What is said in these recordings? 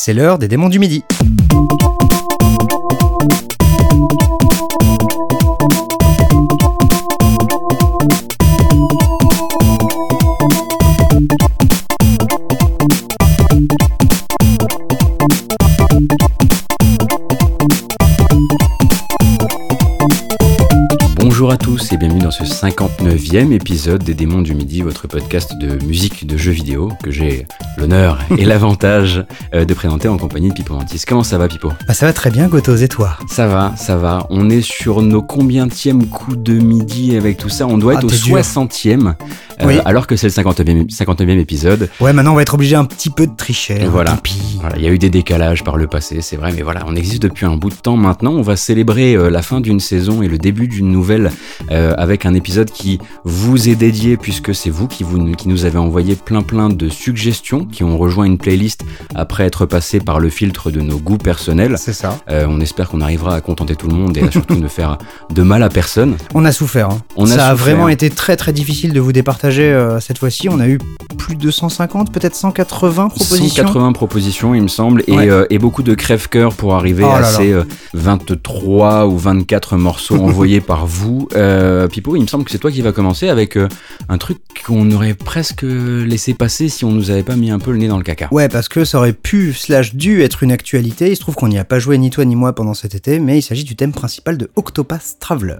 c'est l'heure des démons du midi. et bienvenue dans ce 59e épisode des Démons du Midi, votre podcast de musique de jeux vidéo que j'ai l'honneur et l'avantage euh, de présenter en compagnie de Pipo Mantis. Comment ça va Pipo? Bah, ça va très bien Gotos et toi? Ça va, ça va. On est sur nos combientièmes coups de midi avec tout ça On doit ah, être au 60e. Euh, alors que c'est le 59e, 59e, épisode. Ouais, maintenant on va être obligé un petit peu de tricher. Hein, voilà. Il y a eu des décalages par le passé, c'est vrai, mais voilà, on existe depuis un bout de temps maintenant. On va célébrer euh, la fin d'une saison et le début d'une nouvelle euh, avec un épisode qui vous est dédié puisque c'est vous qui, nous avez envoyé plein plein de suggestions qui ont rejoint une playlist après être passées par le filtre de nos goûts personnels. C'est ça. on espère qu'on arrivera à contenter tout le monde et à surtout ne faire de mal à personne. On a souffert. Hein. On ça a vraiment été très très difficile de vous départager euh, cette fois-ci. On a eu plus de 150, peut-être 180 propositions. 180 propositions, il me semble, et, euh, et beaucoup de crève-cœur pour arriver Oh à là ces euh, 23 ou 24 morceaux envoyés par vous. Euh, Pipo, il me semble que c'est toi qui va commencer avec euh, un truc qu'on aurait presque laissé passer si on nous avait pas mis un peu le nez dans le caca. Ouais, parce que ça aurait pu, slash dû être une actualité. Il se trouve qu'on n'y a pas joué ni toi ni moi pendant cet été, mais il s'agit du thème principal de Octopath Traveler.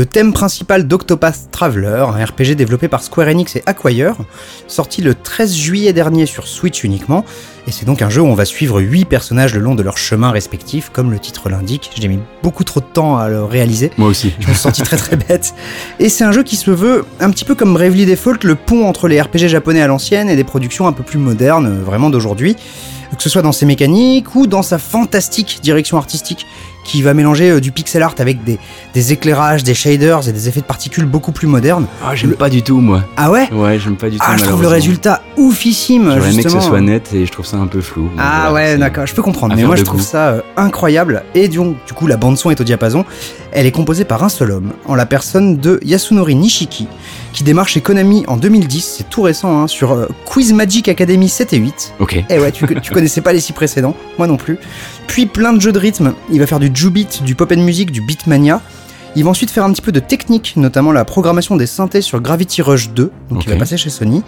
Le thème principal d'Octopath Traveler, un RPG développé par Square Enix et Acquire, sorti le 13 juillet dernier sur Switch uniquement, et c'est donc un jeu où on va suivre 8 personnages le long de leur chemin respectif, comme le titre l'indique. J'ai mis beaucoup trop de temps à le réaliser. Moi aussi. Je me suis senti très très bête. Et c'est un jeu qui se veut un petit peu comme Bravely Default, le pont entre les RPG japonais à l'ancienne et des productions un peu plus modernes, euh, vraiment d'aujourd'hui. Que ce soit dans ses mécaniques ou dans sa fantastique direction artistique qui va mélanger euh, du pixel art avec des, des éclairages, des shaders et des effets de particules beaucoup plus modernes. Ah, j'aime pas du tout, moi. Ah ouais? Ouais, j'aime pas du tout. Ah, je trouve le résultat oufissime, J'aurais aimé que ce soit net et je trouve ça un peu flou. Ah voilà, ouais, d'accord, je peux comprendre. Mais moi, je trouve goût. ça euh, incroyable. Et donc, du coup, la bande-son est au diapason. Elle est composée par un seul homme, en la personne de Yasunori Nishiki, qui démarre chez Konami en 2010. C'est tout récent, hein, sur euh, Quiz Magic Academy 7 et 8. Ok. Eh ouais, tu, tu connaissais pas les six précédents, moi non plus. Puis plein de jeux de rythme. Il va faire du Jubit, du pop and music, du beatmania. Il va ensuite faire un petit peu de technique, notamment la programmation des synthés sur Gravity Rush 2, donc il va passer chez Sony.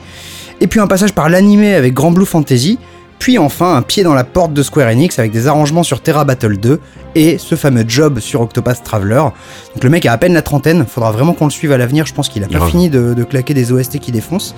Et puis un passage par l'animé avec Grand Blue Fantasy. Puis enfin un pied dans la porte de Square Enix avec des arrangements sur Terra Battle 2 et ce fameux job sur Octopath Traveler. Donc le mec a à peine la trentaine, faudra vraiment qu'on le suive à l'avenir, je pense qu'il a pas fini de, de claquer des OST qui défoncent.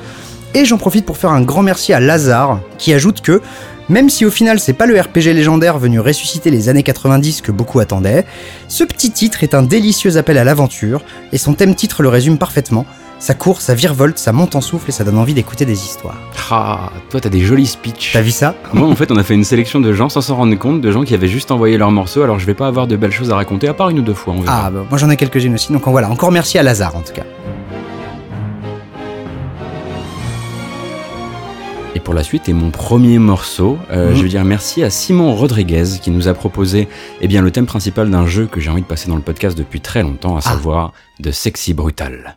Et j'en profite pour faire un grand merci à Lazare, qui ajoute que, même si au final c'est pas le RPG légendaire venu ressusciter les années 90 que beaucoup attendaient, ce petit titre est un délicieux appel à l'aventure, et son thème titre le résume parfaitement. Ça court, ça virevolte, ça monte en souffle et ça donne envie d'écouter des histoires. Ah, toi, t'as des jolis speeches. T'as vu ça Moi, en fait, on a fait une sélection de gens sans s'en rendre compte, de gens qui avaient juste envoyé leurs morceaux. Alors, je vais pas avoir de belles choses à raconter, à part une ou deux fois. On verra. Ah, bah, moi j'en ai quelques-unes aussi, donc voilà, encore merci à Lazare en tout cas. Et pour la suite, et mon premier morceau, euh, Mhm. je veux dire merci à Simon Rodriguez qui nous a proposé eh bien, le thème principal d'un jeu que j'ai envie de passer dans le podcast depuis très longtemps, à Ah. savoir de Sexy Brutal.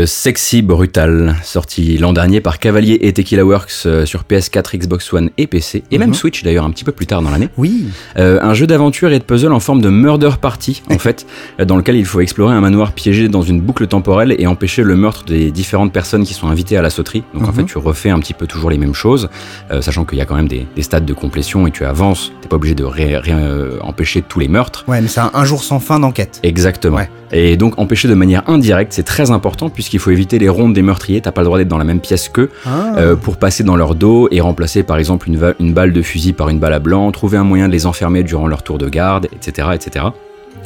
De Sexy Brutal, sorti l'an dernier par Cavalier et Tequila Works euh, sur PS4, Xbox One et PC, et même Mhm. Switch d'ailleurs un petit peu plus tard dans l'année. Oui. Euh, un jeu d'aventure et de puzzle en forme de murder party, en fait, euh, dans lequel il faut explorer un manoir piégé dans une boucle temporelle et empêcher le meurtre des différentes personnes qui sont invitées à la sauterie. Donc en Mhm. fait, tu refais un petit peu toujours les mêmes choses, euh, sachant qu'il y a quand même des, des stades de complétion et tu avances. T'es pas obligé de ré- ré- euh, empêcher tous les meurtres. Ouais, mais c'est un, un jour sans fin d'enquête. Exactement. Ouais. Et donc empêcher de manière indirecte, c'est très important puisqu'il faut éviter les rondes des meurtriers. T'as pas le droit d'être dans la même pièce qu'eux Ah. euh, pour passer dans leur dos et remplacer par exemple une, une balle de fusil par une balle à blanc, trouver un moyen de les enfermer durant leur tour de garde, etc. etc.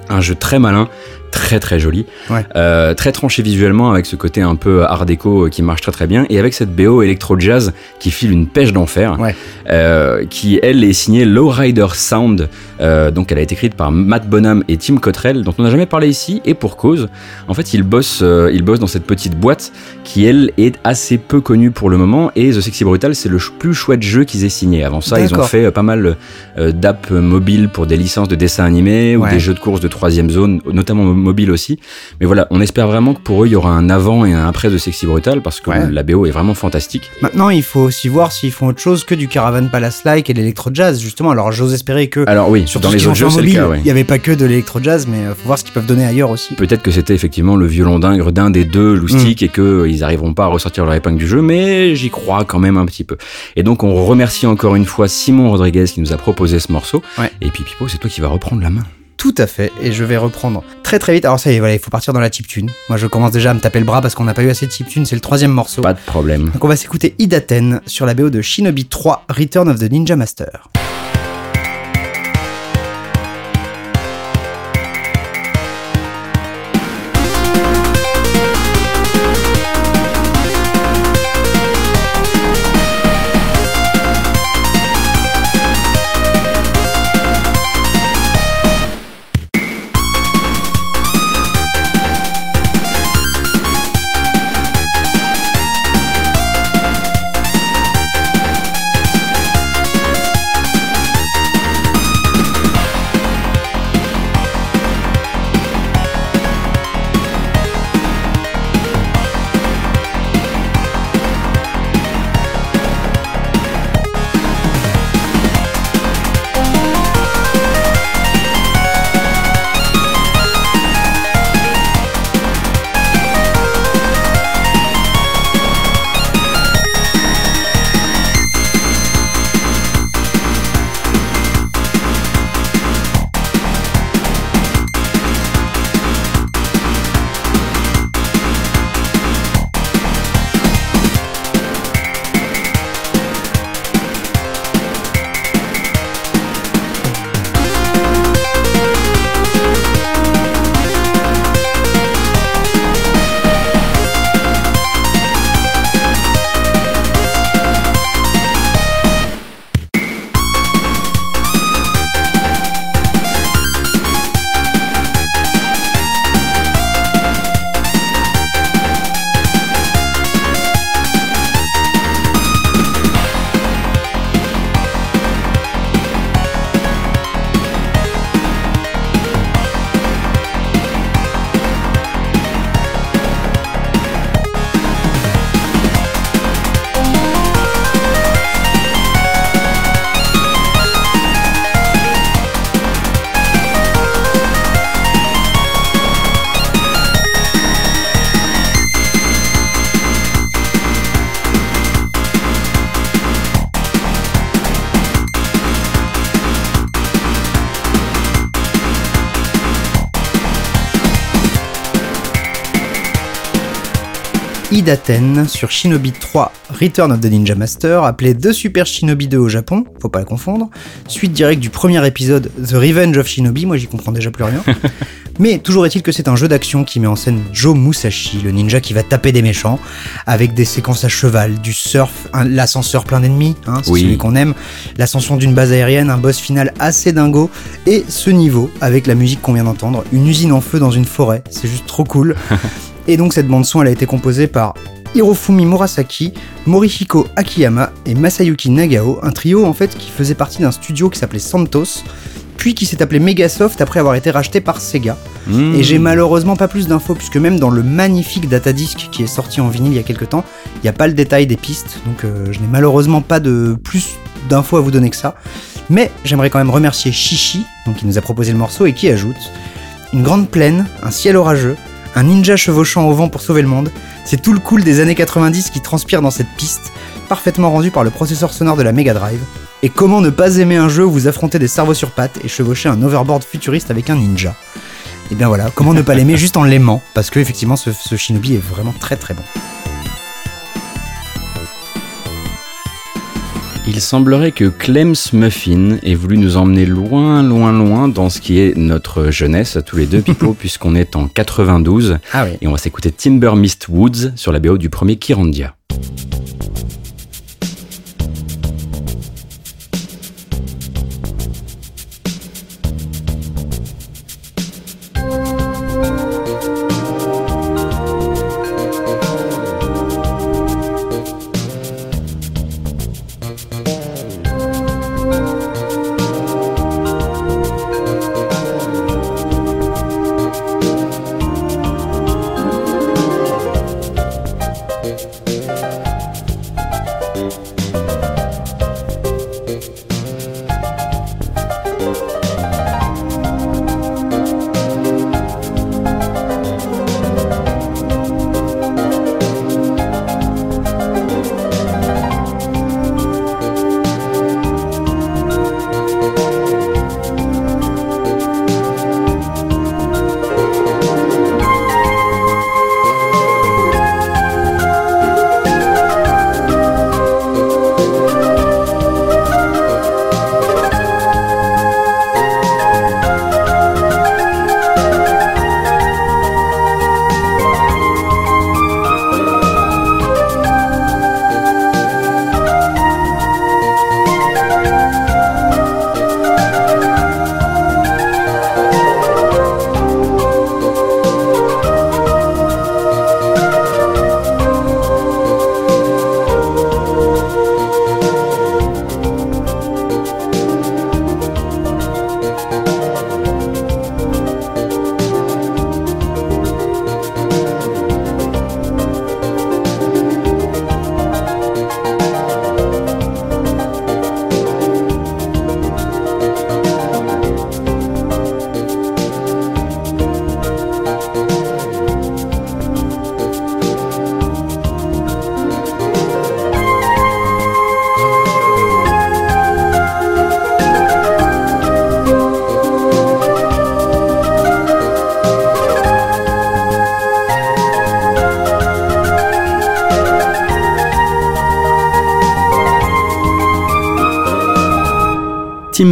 Un jeu très malin, très très joli, Ouais. Euh, très tranché visuellement avec ce côté un peu art déco euh, qui marche très très bien et avec cette BO électro jazz qui file une pêche d'enfer, Ouais. euh, qui elle est signée Lowrider Sound, euh, donc elle a été écrite par Matt Bonham et Tim Cottrell dont on n'a jamais parlé ici et pour cause. En fait ils bossent, ils bossent dans cette petite boîte qui elle est assez peu connue pour le moment et The Sexy Brutal c'est le plus chouette jeu qu'ils aient signé. Avant ça ils ont fait pas mal d'app mobiles pour des licences de dessins animés ou Ouais. des jeux de course de troisième zone, notamment mobile aussi. Mais voilà, on espère vraiment que pour eux, il y aura un avant et un après de Sexy Brutal parce que Ouais. la BO est vraiment fantastique. Maintenant, il faut aussi voir s'ils font autre chose que du Caravan Palace-like et l'électro-jazz, justement. Alors, j'ose espérer que Alors oui, sur dans les autres jeux, c'est le cas, ouais. il n'y avait pas que de l'électro-jazz, mais euh, faut voir ce qu'ils peuvent donner ailleurs aussi. Peut-être que c'était effectivement le violon d'ingre d'un des deux loustiques et qu'ils n'arriveront pas à ressortir leur épingle du jeu, mais j'y crois quand même un petit peu. Et donc on remercie encore une fois Simon Rodriguez qui nous a proposé ce morceau. Ouais. Et puis Pipo, c'est toi qui vas reprendre la main. Tout à fait, et je vais reprendre très très vite. Alors ça y est, voilà, il faut partir dans la chiptune. Moi, je commence déjà à me taper le bras parce qu'on n'a pas eu assez de chiptune, c'est le troisième morceau. Pas de problème. Donc on va s'écouter Idaten sur la BO de Shinobi 3 Return of the Ninja Master. Idaten sur Shinobi 3 Return of the Ninja Master, appelé The Super Shinobi 2 au Japon, faut pas la confondre. Suite directe du premier épisode The Revenge of Shinobi, moi j'y comprends déjà plus rien. Mais toujours est-il que c'est un jeu d'action qui met en scène Joe Musashi, le ninja qui va taper des méchants, avec des séquences à cheval, du surf, l'ascenseur plein d'ennemis, hein, c'est Oui. celui qu'on aime, l'ascension d'une base aérienne, un boss final assez dingo, et ce niveau avec la musique qu'on vient d'entendre, une usine en feu dans une forêt, c'est juste trop cool. et donc cette bande son, elle a été composée par Hirofumi Murasaki, Morihiko Akiyama et Masayuki Nagao, un trio en fait qui faisait partie d'un studio qui s'appelait Santos, puis qui s'est appelé Megasoft après avoir été racheté par Sega. Mmh. Et j'ai malheureusement pas plus d'infos, puisque même dans le magnifique datadisc qui est sorti en vinyle il y a quelques temps, il n'y a pas le détail des pistes, donc euh, je n'ai malheureusement pas de plus d'infos à vous donner que ça. Mais j'aimerais quand même remercier Shishi, donc qui nous a proposé le morceau et qui ajoute une grande plaine, un ciel orageux, un ninja chevauchant au vent pour sauver le monde. C'est tout le cool des années 90 qui transpire dans cette piste, parfaitement rendu par le processeur sonore de la Mega Drive. Et comment ne pas aimer un jeu où vous affrontez des cerveaux sur pattes et chevauchez un overboard futuriste avec un ninja? Et bien voilà, comment ne pas l'aimer juste en l'aimant? Parce que effectivement, ce, ce Shinobi est vraiment très très bon. Il semblerait que Clems Muffin ait voulu nous emmener loin, loin, loin dans ce qui est notre jeunesse à tous les deux, Pipo, puisqu'on est en 92. Ah oui. Et on va s'écouter Timber Mist Woods sur la BO du premier Kirandia.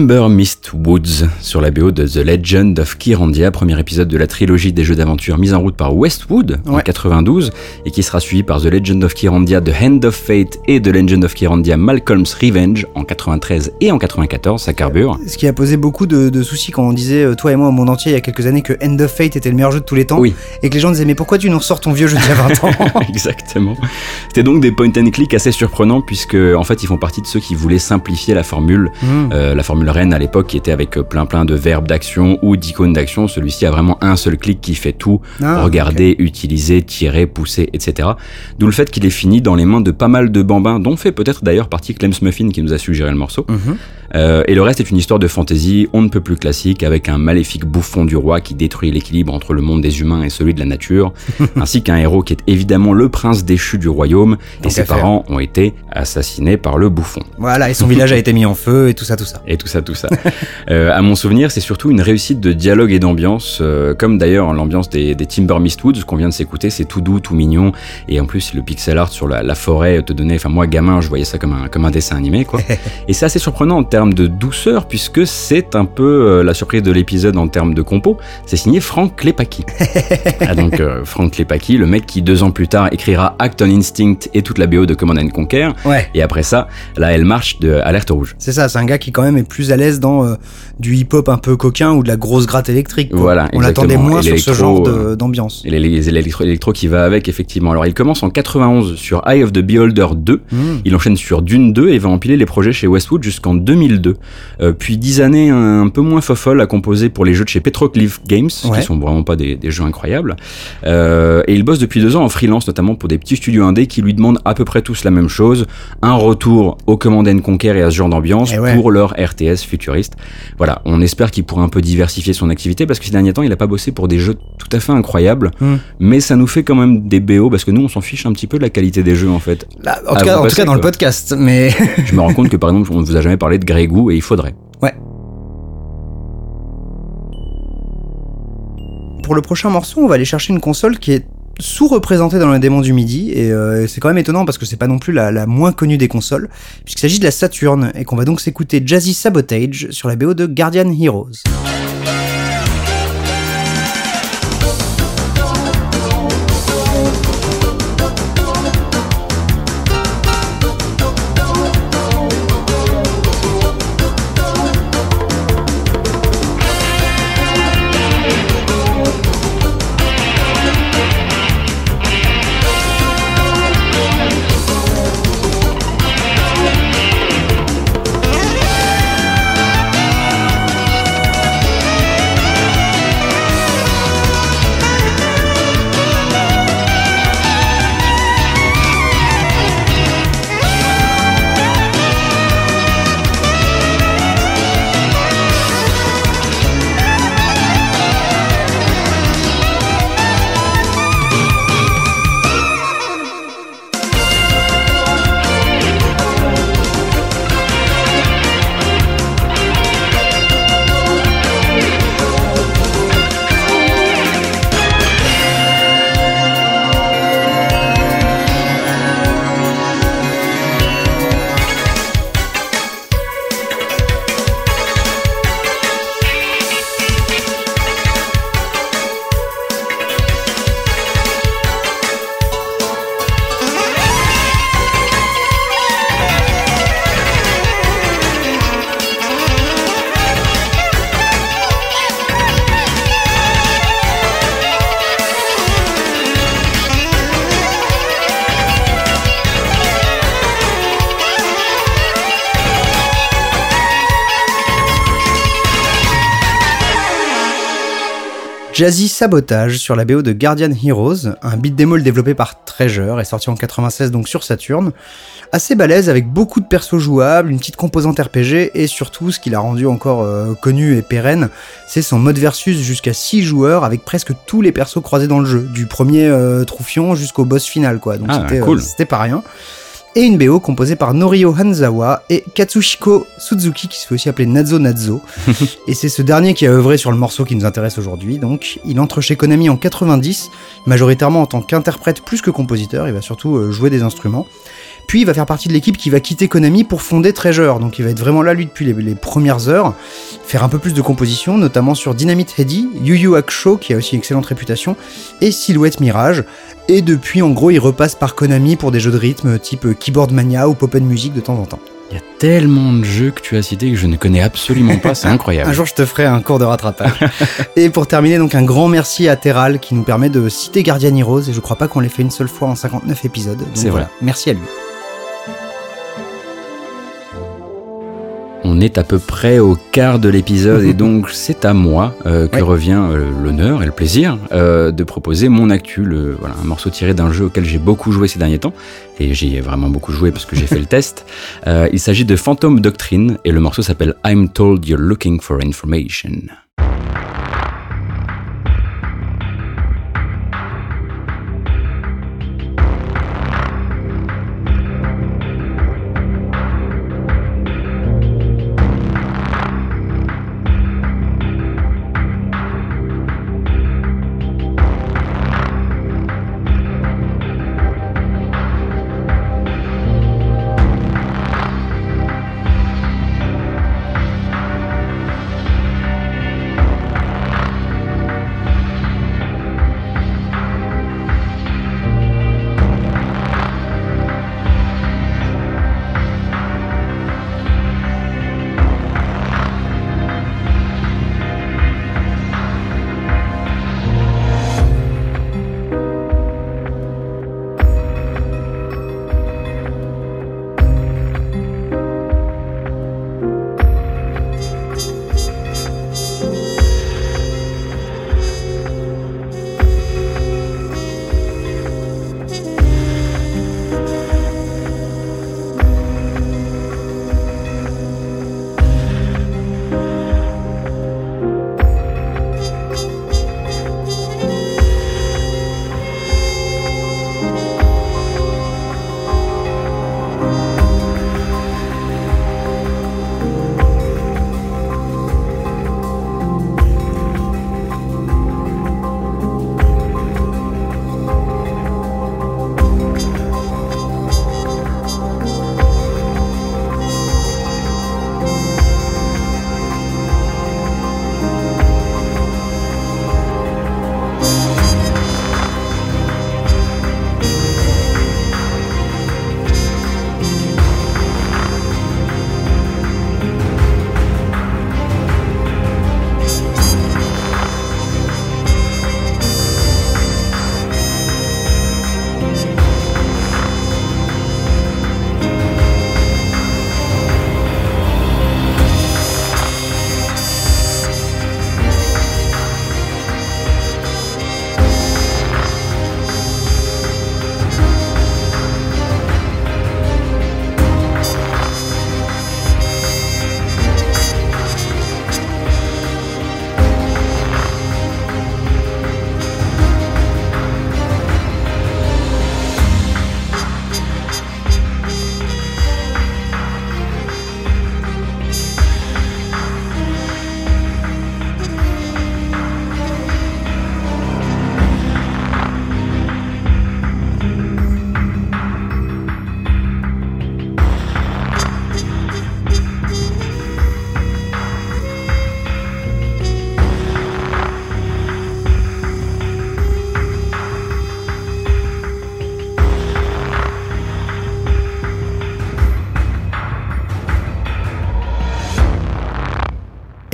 Timber Mist Woods sur la BO de The Legend of Kirandia, premier épisode de la trilogie des jeux d'aventure mise en route par Westwood en 92 et qui sera suivi par The Legend of Kirandia The Hand of Fate et The Legend of Kirandia Malcolm's Revenge en 93 et en 94, ça carbure. Ce qui a posé beaucoup de, de soucis quand on disait, euh, toi et moi, au monde entier, il y a quelques années, que End of Fate était le meilleur jeu de tous les temps. Oui. Et que les gens disaient, mais pourquoi tu nous ressors ton vieux jeu d'il y a 20 ans? Exactement. C'était donc des point and click assez surprenants puisque en fait ils font partie de ceux qui voulaient simplifier la formule, Hmm. euh, la formule reine à l'époque qui était avec euh, plein plein de verbes d'action ou d'icônes d'action. Celui-ci a vraiment un seul clic qui fait tout Ah, regarder, utiliser, tirer, pousser, etc. D'où le fait qu'il est fini dans les mains de pas mal de bambins, dont fait peut-être d'ailleurs partie Clem Muffin qui nous a suggéré le morceau. Mhm. Euh, et le reste est une histoire de fantasy, on ne peut plus classique, avec un maléfique bouffon du roi qui détruit l'équilibre entre le monde des humains et celui de la nature, ainsi qu'un héros qui est évidemment le prince déchu du royaume, et ses parents ont été assassinés par le bouffon. Voilà, et son village a été mis en feu et tout ça, tout ça. Et tout ça, tout ça. Euh, à mon souvenir, c'est surtout une réussite de dialogue et d'ambiance, euh, comme d'ailleurs l'ambiance des, des Timber Mistwoods qu'on vient de s'écouter. C'est tout doux, tout mignon, et en plus le pixel art sur la, la forêt te donnait. Enfin moi, gamin, je voyais ça comme un comme un dessin animé, quoi. et c'est assez surprenant en termes de douceur, puisque c'est un peu euh, la surprise de l'épisode en termes de compo. C'est signé Frank Klepaki. ah, donc euh, Frank Klepaki, le mec qui deux ans plus tard écrira Act on Instinct et toute la BO de Command and Conquer. Ouais. Et après ça, là, elle marche de Alerte Rouge. C'est ça, c'est un gars qui quand même est plus à l'aise dans euh, du hip-hop un peu coquin ou de la grosse gratte électrique. quoi. Voilà, On l'attendait moins sur ce genre euh, d'ambiance. Et les- l'électro qui va avec, effectivement. Alors, il commence en 91 sur Eye of the Beholder 2. Mmh. Il enchaîne sur Dune 2 et va empiler les projets chez Westwood jusqu'en 2002. Euh, puis 10 années un, peu moins fofolles à composer pour les jeux de chez Petroglyph Games, Ouais. qui sont vraiment pas des, des jeux incroyables. Euh, et il bosse depuis deux ans en freelance, notamment pour des petits studios indés qui lui demandent à peu près tous la même chose. Un retour au Command and Conquer et à ce genre d'ambiance Eh ouais. pour leur RTS futuriste. Voilà, on espère qu'il pourra un peu diversifier son activité parce que ces derniers temps, il a pas bossé pour des jeux tout à fait incroyables, Hmm. mais ça nous fait quand même des BO parce que nous, on s'en fiche un petit peu de la qualité des jeux en fait. Là, en tout cas, vous en tout passez, cas dans le podcast, mais Je me rends compte que par exemple, on ne vous a jamais parlé de Grey Goo et il faudrait. pour le prochain morceau, on va aller chercher une console qui est sous-représentée dans les démons du midi, et euh, c'est quand même étonnant parce que c'est pas non plus la, la moins connue des consoles, puisqu'il s'agit de la Saturn, et qu'on va donc s'écouter Jazzy Sabotage sur la BO de Guardian Heroes. Jazzy Sabotage sur la BO de Guardian Heroes, un beat démol développé par Treasure et sorti en 96 donc sur Saturn. Assez balèze avec beaucoup de persos jouables, une petite composante RPG et surtout ce qui l'a rendu encore euh, connu et pérenne, c'est son mode versus jusqu'à 6 joueurs avec presque tous les persos croisés dans le jeu, du premier euh, Troufion jusqu'au boss final quoi. Donc Ah, c'était cool. euh, c'était pas rien. Et une BO composée par Norio Hanzawa et Katsushiko Suzuki qui se fait aussi appeler Nazo Nazo. et c'est ce dernier qui a œuvré sur le morceau qui nous intéresse aujourd'hui. Donc il entre chez Konami en 90, majoritairement en tant qu'interprète plus que compositeur, il va surtout euh, jouer des instruments. Puis il va faire partie de l'équipe qui va quitter Konami pour fonder Treasure, donc il va être vraiment là lui depuis les, les premières heures, faire un peu plus de composition, notamment sur Dynamite Heady, Yu Yu Hakusho qui a aussi une excellente réputation, et Silhouette Mirage. Et depuis en gros il repasse par Konami pour des jeux de rythme type Keyboard Mania ou Pop Music de temps en temps. Il y a tellement de jeux que tu as cités que je ne connais absolument pas, c'est incroyable. Un jour, je te ferai un cours de rattrapage. et pour terminer, donc un grand merci à Terral qui nous permet de citer Guardian Heroes. Et je crois pas qu'on l'ait fait une seule fois en 59 épisodes. Donc C'est voilà, vrai. merci à lui. On est à peu près au quart de l'épisode et donc c'est à moi euh, que Ouais. revient euh, l'honneur et le plaisir euh, de proposer mon actu, le, voilà, un morceau tiré d'un jeu auquel j'ai beaucoup joué ces derniers temps et j'y ai vraiment beaucoup joué parce que j'ai fait le test. Il s'agit de Phantom Doctrine et le morceau s'appelle I'm Told You're Looking for Information.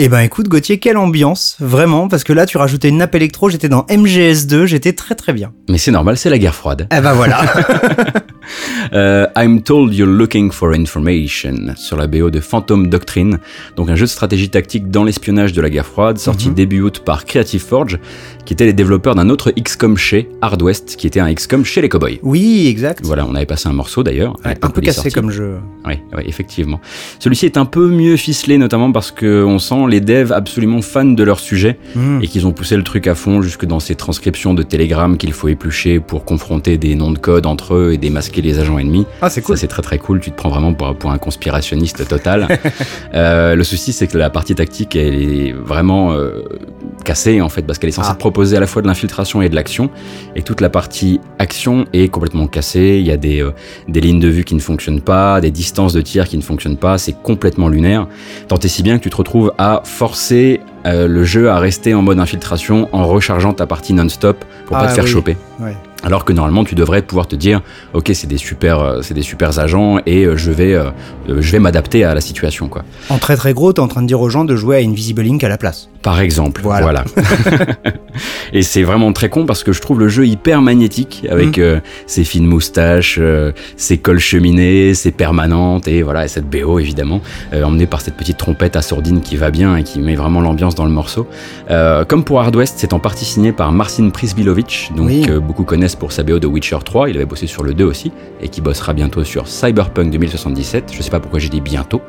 Eh ben écoute Gauthier, quelle ambiance, vraiment, parce que là tu rajoutais une nappe électro, j'étais dans MGS2, j'étais très très bien. Mais c'est normal, c'est la guerre froide. Eh ben voilà. Euh, I'm told you're looking for information sur la BO de Phantom Doctrine, donc un jeu de stratégie tactique dans l'espionnage de la guerre froide, sorti début août par Creative Forge, qui était les développeurs d'un autre XCOM chez Hard West, qui était un XCOM chez les cowboys. oui, exact. Voilà, on avait passé un morceau d'ailleurs. Ouais, un peu cassé comme jeu. Oui, oui, effectivement. Celui-ci est un peu mieux ficelé, notamment parce que on sent les devs absolument fans de leur sujet Hmm. et qu'ils ont poussé le truc à fond jusque dans ces transcriptions de Telegram qu'il faut éplucher pour confronter des noms de code entre eux et démasquer les agents ennemis. Ah c'est cool. Ça c'est très très cool, tu te prends vraiment pour, pour un conspirationniste total. Euh, le souci c'est que la partie tactique elle est vraiment euh, cassée en fait parce qu'elle est censée Ah. proposer à la fois de l'infiltration et de l'action et toute la partie action est complètement cassée, il y a des, euh, des lignes de vue qui ne fonctionnent pas, des distances de tir qui ne fonctionnent pas, c'est complètement lunaire. Tant et si bien que tu te retrouves à forcer le jeu à rester en mode infiltration en rechargeant ta partie non-stop pour pas Ah te faire oui. choper. Alors que normalement tu devrais pouvoir te dire ok c'est des super euh, c'est des super agents et euh, je vais euh, je vais m'adapter à la situation quoi. En très très gros, t'es en train de dire aux gens de jouer à Invisible Link à la place. Par exemple, Voilà. voilà. et c'est vraiment très con parce que je trouve le jeu hyper magnétique avec euh, ses fines moustaches, euh, ses cols cheminés, ses permanentes et voilà et cette BO évidemment euh, emmenée par cette petite trompette assourdine qui va bien et qui met vraiment l'ambiance dans le morceau. Comme pour Hard West, c'est en partie signé par Marcin Prisbilovic, donc Oui. beaucoup connaissent pour sa BO de Witcher 3. Il avait bossé sur le 2 aussi et qui bossera bientôt sur Cyberpunk 2077. Je sais pas pourquoi j'ai dit bientôt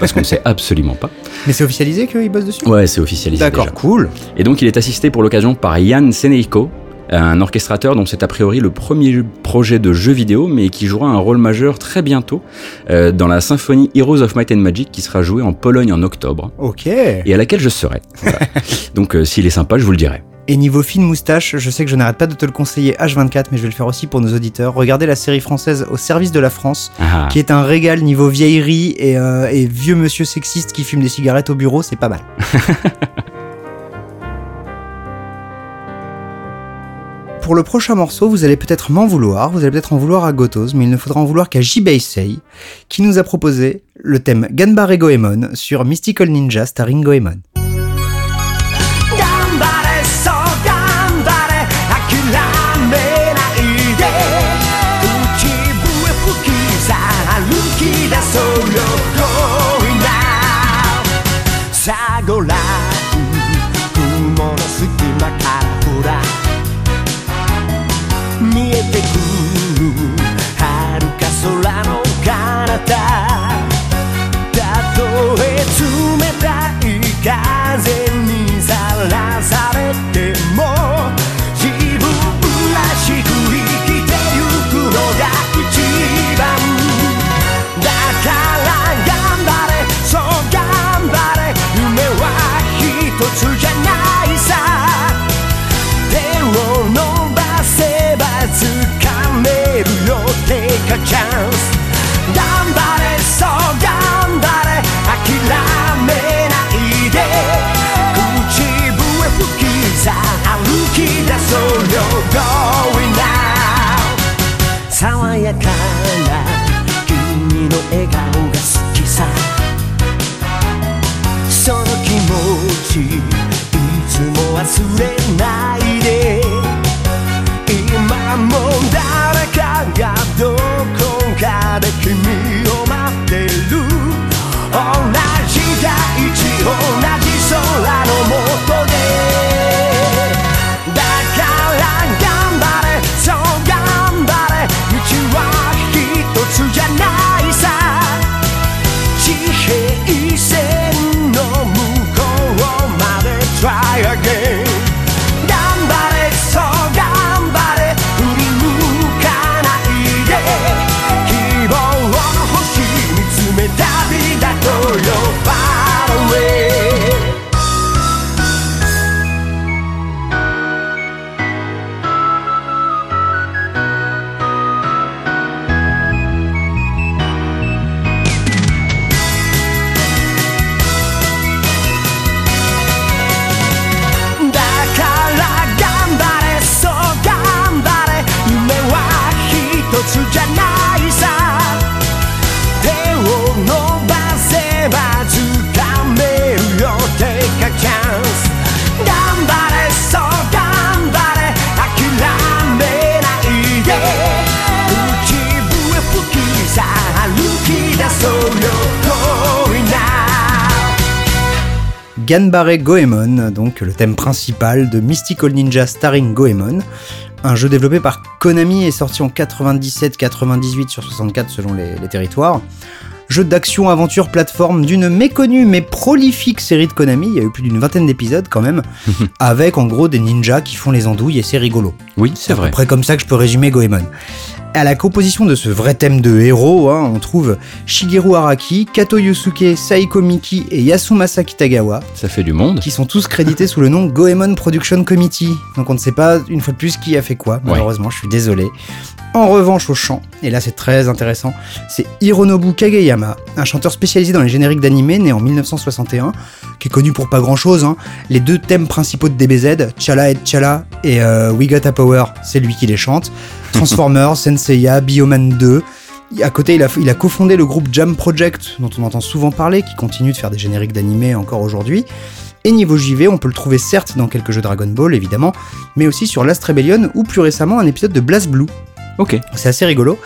parce qu'on ne sait absolument pas. Mais c'est officialisé qu'il bosse dessus? Ouais, c'est D'accord, cool. Et donc il est assisté pour l'occasion par Yann Seneiko, un orchestrateur dont c'est a priori le premier projet de jeu vidéo, mais qui jouera un rôle majeur très bientôt euh, dans la symphonie Heroes of Might and Magic qui sera jouée en Pologne en octobre Ok. et à laquelle je serai. Voilà. donc euh, s'il est sympa, je vous le dirai. Et niveau fine moustache, je sais que je n'arrête pas de te le conseiller H24, mais je vais le faire aussi pour nos auditeurs. Regardez la série française Au service de la France, Ah, qui est un régal niveau vieillerie et, euh, et vieux monsieur sexiste qui fume des cigarettes au bureau, c'est pas mal. Pour le prochain morceau, vous allez peut-être m'en vouloir, vous allez peut-être en vouloir à Gotos, mais il ne faudra en vouloir qu'à Jibeisei, qui nous a proposé le thème Ganbare Goemon sur Mystical Ninja starring Goemon. Go live. 笑顔が好きさ。その気持ちいつも忘れない。一生。Ganbare Goemon, donc le thème principal de Mystical Ninja Starring Goemon, un jeu développé par Konami et sorti en 97-98 sur 64 selon les, les territoires. Jeu d'action, aventure, plateforme d'une méconnue mais prolifique série de Konami, il y a eu plus d'une vingtaine d'épisodes quand même, avec en gros des ninjas qui font les andouilles et c'est rigolo. Oui, c'est C'est à vrai. peu près comme ça que je peux résumer Goemon. À la composition de ce vrai thème de héros, hein, on trouve Shigeru Araki, Kato Yusuke, Saiko Miki et Yasumasa Kitagawa, Ça fait du monde. qui sont tous crédités sous le nom Goemon Production Committee. Donc on ne sait pas une fois de plus qui a fait quoi, malheureusement, je suis désolé. En revanche, au chant, et là c'est très intéressant, c'est Hironobu Kageyama, un chanteur spécialisé dans les génériques d'animé né en 1961, qui est connu pour pas grand chose. Les deux thèmes principaux de DBZ, Chala et Chala et euh, We Got a Power, c'est lui qui les chante. Transformers, Senseiya, Bioman 2. À côté, il a, cofondé le groupe Jam Project, dont on entend souvent parler, qui continue de faire des génériques d'animé encore aujourd'hui. Et niveau JV, on peut le trouver certes dans quelques jeux Dragon Ball évidemment, mais aussi sur Last Rebellion ou plus récemment un épisode de Blast Blue. Ok. C'est assez rigolo.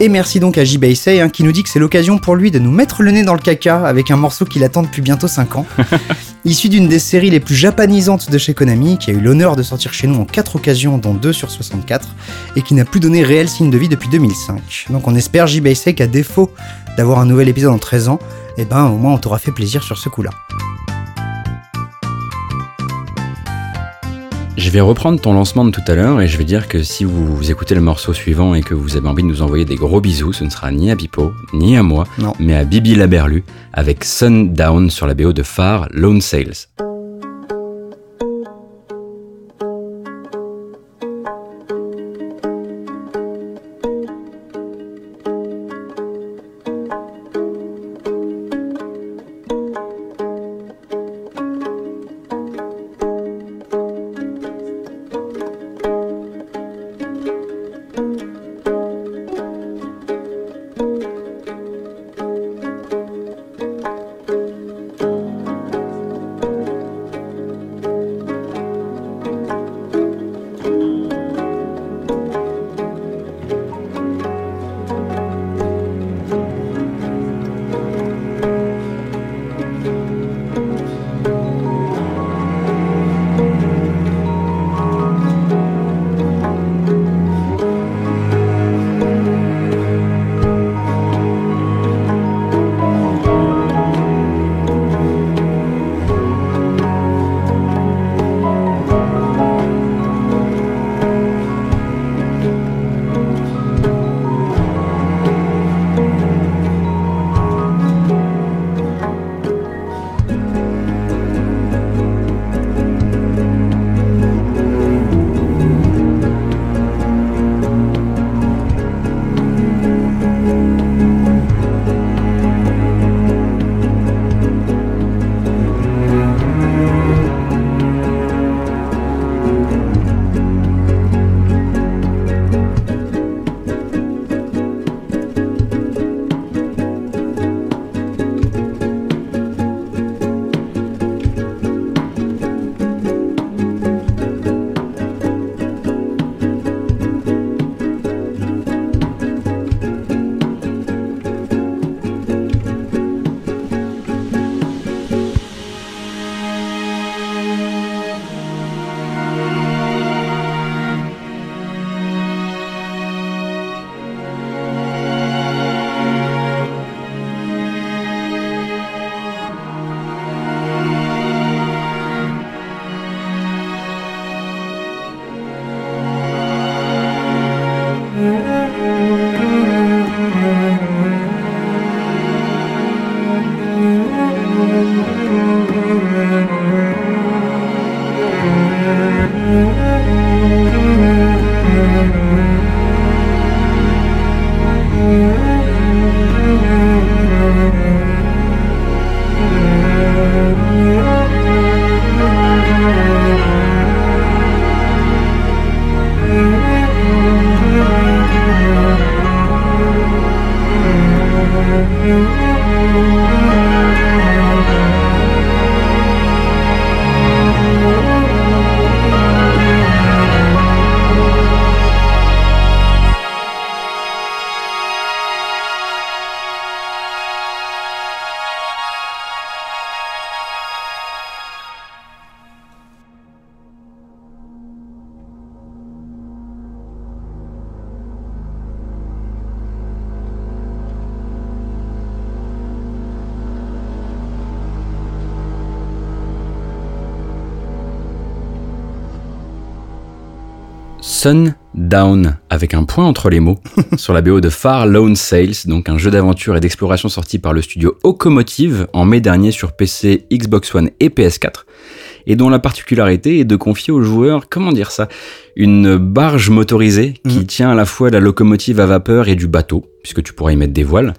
Et merci donc à J. Baisei, hein, qui nous dit que c'est l'occasion pour lui de nous mettre le nez dans le caca avec un morceau qu'il attend depuis bientôt 5 ans. Issu d'une des séries les plus japanisantes de chez Konami, qui a eu l'honneur de sortir chez nous en 4 occasions, dont 2 sur 64, et qui n'a plus donné réel signe de vie depuis 2005. Donc on espère J. Baisei qu'à défaut d'avoir un nouvel épisode en 13 ans, eh ben au moins on t'aura fait plaisir sur ce coup-là. Je vais reprendre ton lancement de tout à l'heure et je vais dire que si vous écoutez le morceau suivant et que vous avez envie de nous envoyer des gros bisous, ce ne sera ni à Bipo, ni à moi, Non. mais à Bibi Laberlu avec Sundown sur la BO de Phare Lone Sales. Avec un point entre les mots, sur la BO de Far Lone Sales, donc un jeu d'aventure et d'exploration sorti par le studio Okomotive en mai dernier sur PC, Xbox One et PS4, et dont la particularité est de confier aux joueurs, comment dire ça, une barge motorisée qui Mhm. tient à la fois la locomotive à vapeur et du bateau, puisque tu pourras y mettre des voiles.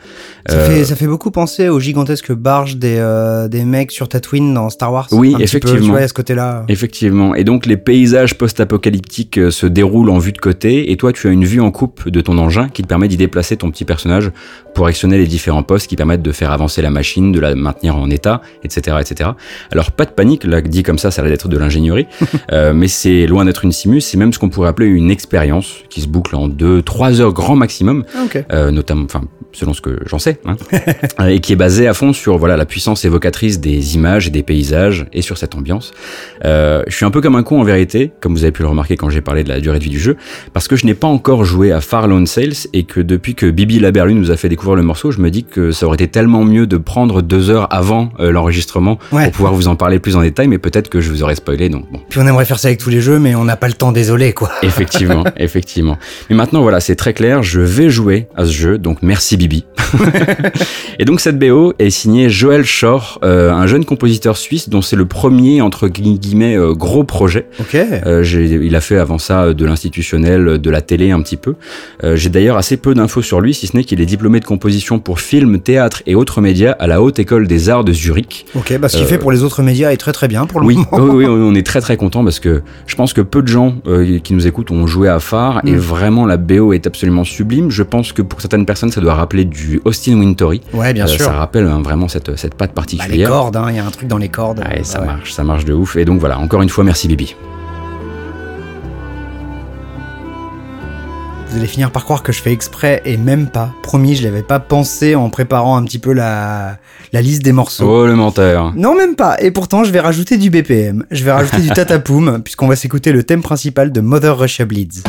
Ça, Euh, fait, ça fait beaucoup penser aux gigantesques barges des, euh, des mecs sur Tatooine dans Star Wars. Oui, peu, effectivement. tu vois, à ce côté-là. Effectivement. Et donc les paysages post-apocalyptiques euh, se déroulent en vue de côté et toi tu as une vue en coupe de ton engin qui te permet d'y déplacer ton petit personnage pour actionner les différents postes qui permettent de faire avancer la machine, de la maintenir en état, etc. etc. Alors pas de panique, là dit comme ça ça a l'air d'être de l'ingénierie, euh, mais c'est loin d'être une simus, c'est même ce qu'on pourrait appeler une expérience qui se boucle en 2-3 heures grand maximum Ah, ok. euh, notamment, enfin, selon ce que j'en sais, hein, euh, et qui est basé à fond sur voilà la puissance évocatrice des images et des paysages et sur cette ambiance. Euh, je suis un peu comme un con en vérité, comme vous avez pu le remarquer quand j'ai parlé de la durée de vie du jeu, parce que je n'ai pas encore joué à Far Lone Sales et que depuis que Bibi Laberlu nous a fait découvrir le morceau, je me dis que ça aurait été tellement mieux de prendre deux heures avant euh, l'enregistrement Ouais. pour pouvoir vous en parler plus en détail, mais peut-être que je vous aurais spoilé, donc bon. Puis on aimerait faire ça avec tous les jeux, mais on n'a pas le temps, désolé, quoi. Effectivement, effectivement. Mais maintenant, voilà, c'est très clair, je vais jouer à ce jeu, donc merci Bibi. et donc cette BO est signée Joël Shore, euh, un jeune compositeur suisse dont c'est le premier, entre gui- guillemets, euh, gros projet. Ok. Euh, il a fait avant ça de l'institutionnel, de la télé un petit peu. J'ai d'ailleurs assez peu d'infos sur lui, si ce n'est qu'il est diplômé de composition pour film, théâtre et autres médias à la Haute École des Arts de Zurich. Ok, bah ce qu'il fait pour les autres médias est très très bien pour le Oui, moment. oui, oui, on est très très content parce que je pense que peu de gens qui nous écoutent ont joué à Phare et Mm. vraiment la BO est absolument sublime. Je pense que pour certaines personnes ça doit rappeler du Austin Wintory. Ouais, bien Euh, sûr. Ça rappelle hein, vraiment cette, cette patte Bah, les particulière. cordes, hein, il y a un truc dans les cordes. Ouais, ça Ouais. marche, ça marche de ouf. Et donc voilà, encore une fois, merci Bibi. Vous allez finir par croire que je fais exprès et même pas. Promis, je l'avais pas pensé en préparant un petit peu la, la liste des morceaux. Oh le menteur. Non, même pas. Et pourtant, je vais rajouter du BPM. Je vais rajouter du tatapoum, puisqu'on va s'écouter le thème principal de Mother Russia Bleeds.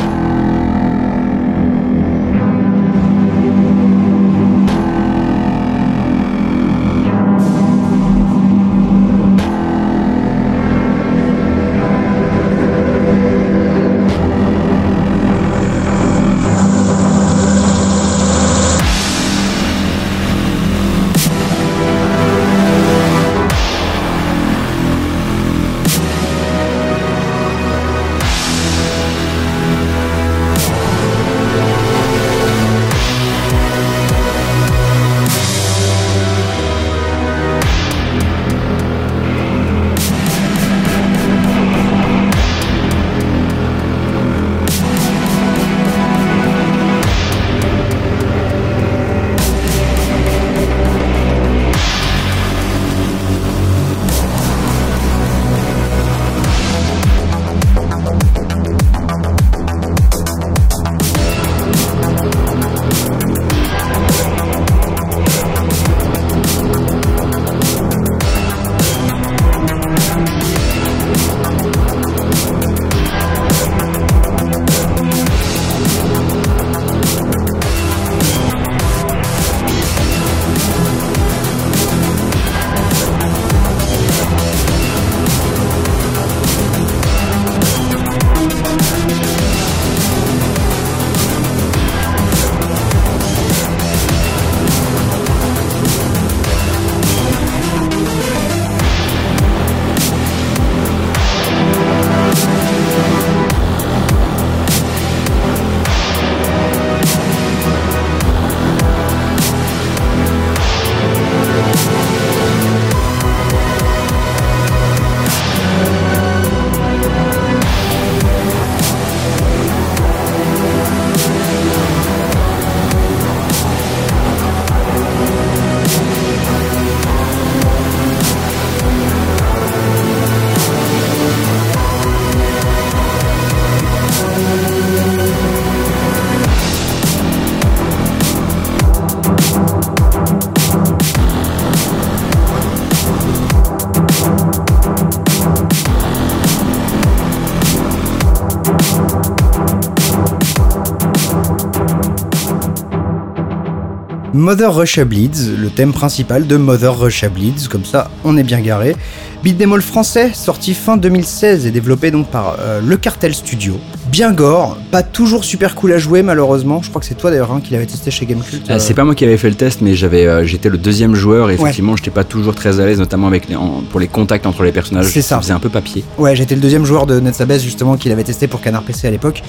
Mother Russia Bleeds, le thème principal de Mother Russia Bleeds, comme ça on est bien garé. Beat Bémol français, sorti fin 2016 et développé donc par euh, Le Cartel Studio. Bien gore, pas toujours super cool à jouer malheureusement. Je crois que c'est toi d'ailleurs hein, qui l'avait testé chez Gamecult. Ah, c'est pas moi qui avais fait le test, mais j'avais, euh, j'étais le deuxième joueur et effectivement, j'étais pas toujours très à l'aise, notamment avec les, en- pour les contacts entre les personnages. C'est ça. faisait un peu papier. Ouais, j'étais le deuxième joueur de Netsabes justement qui l'avait testé pour Canard PC à l'époque.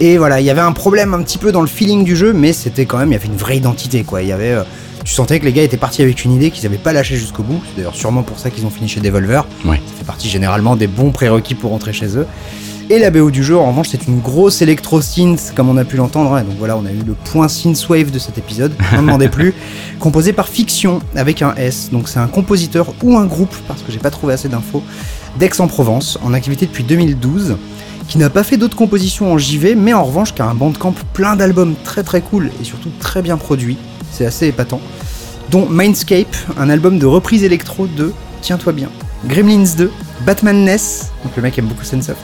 Et voilà, il y avait un problème un petit peu dans le feeling du jeu, mais c'était quand même, il y avait une vraie identité quoi. Il y avait, euh, tu sentais que les gars étaient partis avec une idée qu'ils avaient pas lâché jusqu'au bout. C'est d'ailleurs sûrement pour ça qu'ils ont fini chez Devolver. Ouais. Ça fait partie généralement des bons prérequis pour rentrer chez eux. Et la BO du jeu, en revanche, c'est une grosse électro-synth, comme on a pu l'entendre. Et donc voilà, on a eu le point synthwave de cet épisode, n'en demandez plus. Composé par Fiction, avec un S. Donc c'est un compositeur ou un groupe, parce que j'ai pas trouvé assez d'infos, d'Aix-en-Provence, en activité depuis 2012, qui n'a pas fait d'autres compositions en JV, mais en revanche qui a un bandcamp plein d'albums très très cool et surtout très bien produits. C'est assez épatant. Dont Mindscape, un album de reprise électro de, tiens-toi bien, Gremlins 2, Batman Ness, donc le mec aime beaucoup Sunsoft,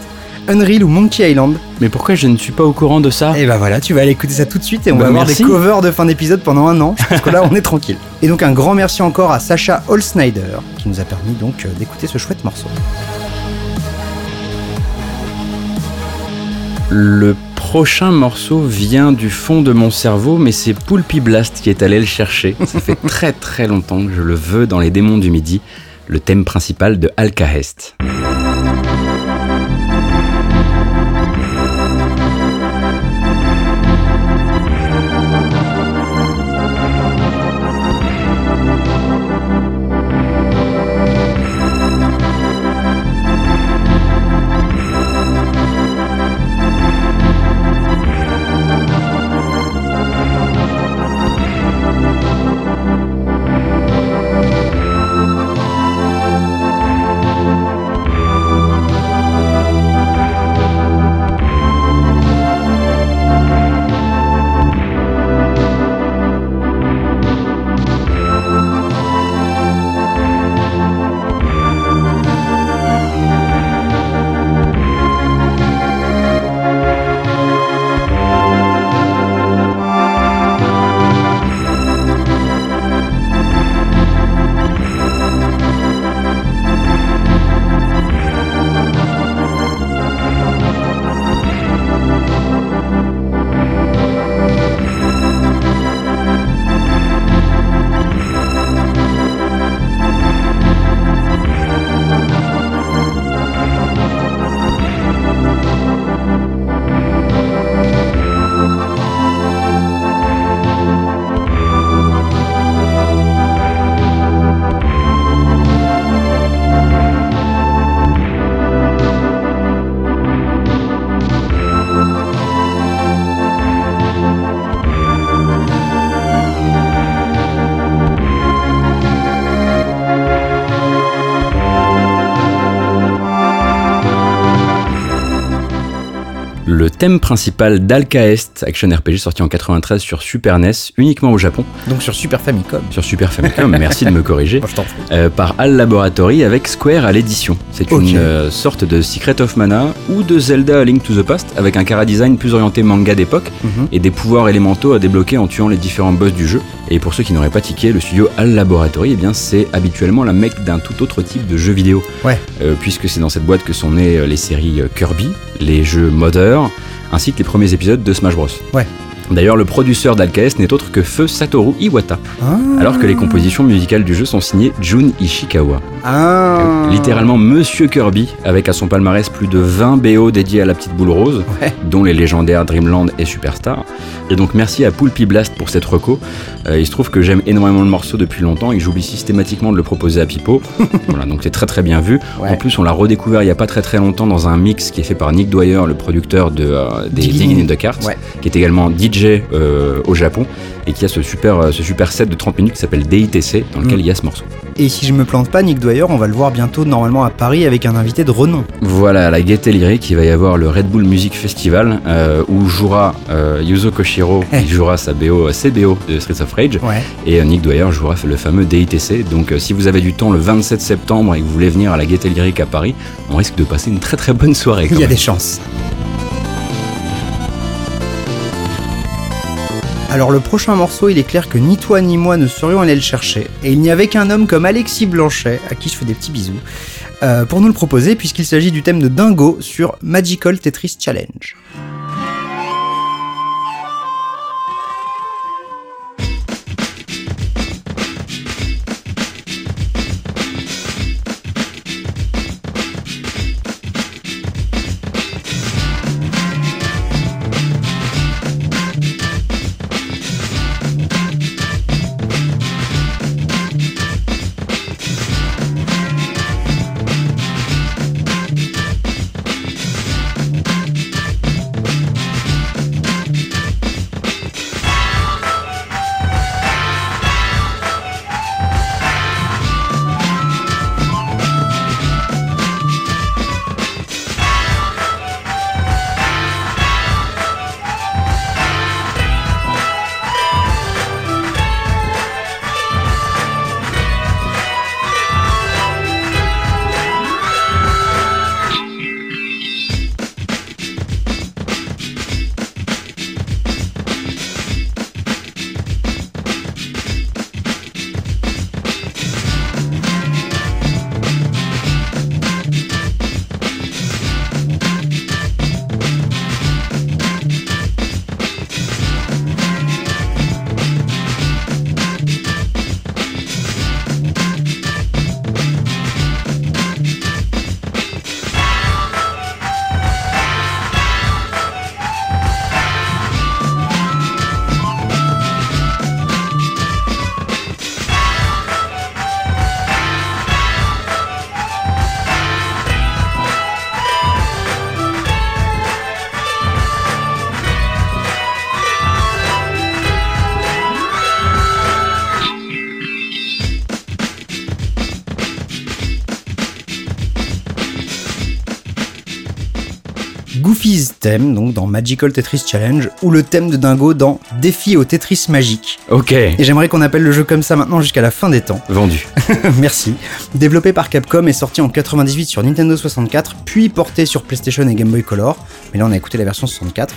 Unreal ou Monkey Island. Mais pourquoi je ne suis pas au courant de ça Et bah voilà, tu vas aller écouter ça tout de suite et on Bah va avoir merci. des covers de fin d'épisode pendant un an. Pense que là on est tranquille. Et donc un grand merci encore à Sacha Holsnyder qui nous a permis donc euh, d'écouter ce chouette morceau. Le prochain morceau vient du fond de mon cerveau, mais c'est Poulpi Blast qui est allé le chercher. Ça fait très très longtemps que je le veux dans les démons du midi, le thème principal de Alcahest. Thème principal d'Alcaest, action RPG sorti en 93 sur Super NES, uniquement au Japon, Donc sur Super Famicom. sur Super Famicom, merci de me corriger, Moi, je euh, par Al Laboratory avec Square à l'édition. C'est une euh, sorte de Secret of Mana ou de Zelda Link to the Past avec un chara-design plus orienté manga d'époque Mhm. et des pouvoirs élémentaux à débloquer en tuant les différents boss du jeu. Et pour ceux qui n'auraient pas tiqué, le studio Al Laboratory, eh bien c'est habituellement la mecque d'un tout autre type de jeu vidéo. Ouais. Euh, puisque c'est dans cette boîte que sont nées euh, les séries Kirby, les jeux Mother, ainsi que les premiers épisodes de Smash Bros. Ouais. D'ailleurs, le producteur d'Alcaest n'est autre que Feu Satoru Iwata, Ah. alors que les compositions musicales du jeu sont signées Jun Ishikawa. Ah. Littéralement Monsieur Kirby, avec à son palmarès plus de 20 BO dédiés à la petite boule rose, Ouais. dont les légendaires Dreamland et Superstar. Et donc merci à Poulpi Blast pour cette reco. Euh, il se trouve que j'aime énormément le morceau depuis longtemps et j'oublie systématiquement de le proposer à Pipo. voilà, donc c'est très très bien vu. Ouais. En plus, on l'a redécouvert il y a pas très très longtemps dans un mix qui est fait par Nick Dwyer, le producteur de, euh, des Digging. In the Ouais. qui est également DJ euh, au Japon et qui a ce super, euh, ce super set de 30 minutes qui s'appelle DITC dans lequel Mm. il y a ce morceau. Et si je me plante pas, Nick Dwyer, on va le voir bientôt normalement à Paris avec un invité de renom. Voilà, à la Gaieté Lyrique, il va y avoir le Red Bull Music Festival où jouera Yuzo Koshiro, Eh. qui jouera sa BO, ses BO de Streets of Rage, Ouais. et euh, Nick Dwyer jouera le fameux DITC. Donc euh, si vous avez du temps le 27 septembre et que vous voulez venir à la Gaieté Lyrique à Paris, on risque de passer une très très bonne soirée. Il y a des chances. Alors le prochain morceau, il est clair que ni toi ni moi ne serions allés le chercher, et il n'y avait qu'un homme comme Alexis Blanchet, à qui je fais des petits bisous, euh, pour nous le proposer, puisqu'il s'agit du thème de Dingo sur Magical Tetris Challenge. Thème, donc dans Magical Tetris Challenge, ou le thème de Dingo dans Défi au Tetris magique. Ok, Et j'aimerais qu'on appelle le jeu comme ça maintenant jusqu'à la fin des temps. vendu. Merci. Développé par Capcom et sorti en 98 sur Nintendo 64, puis porté sur PlayStation et Game Boy Color. Mais là, on a écouté la version 64.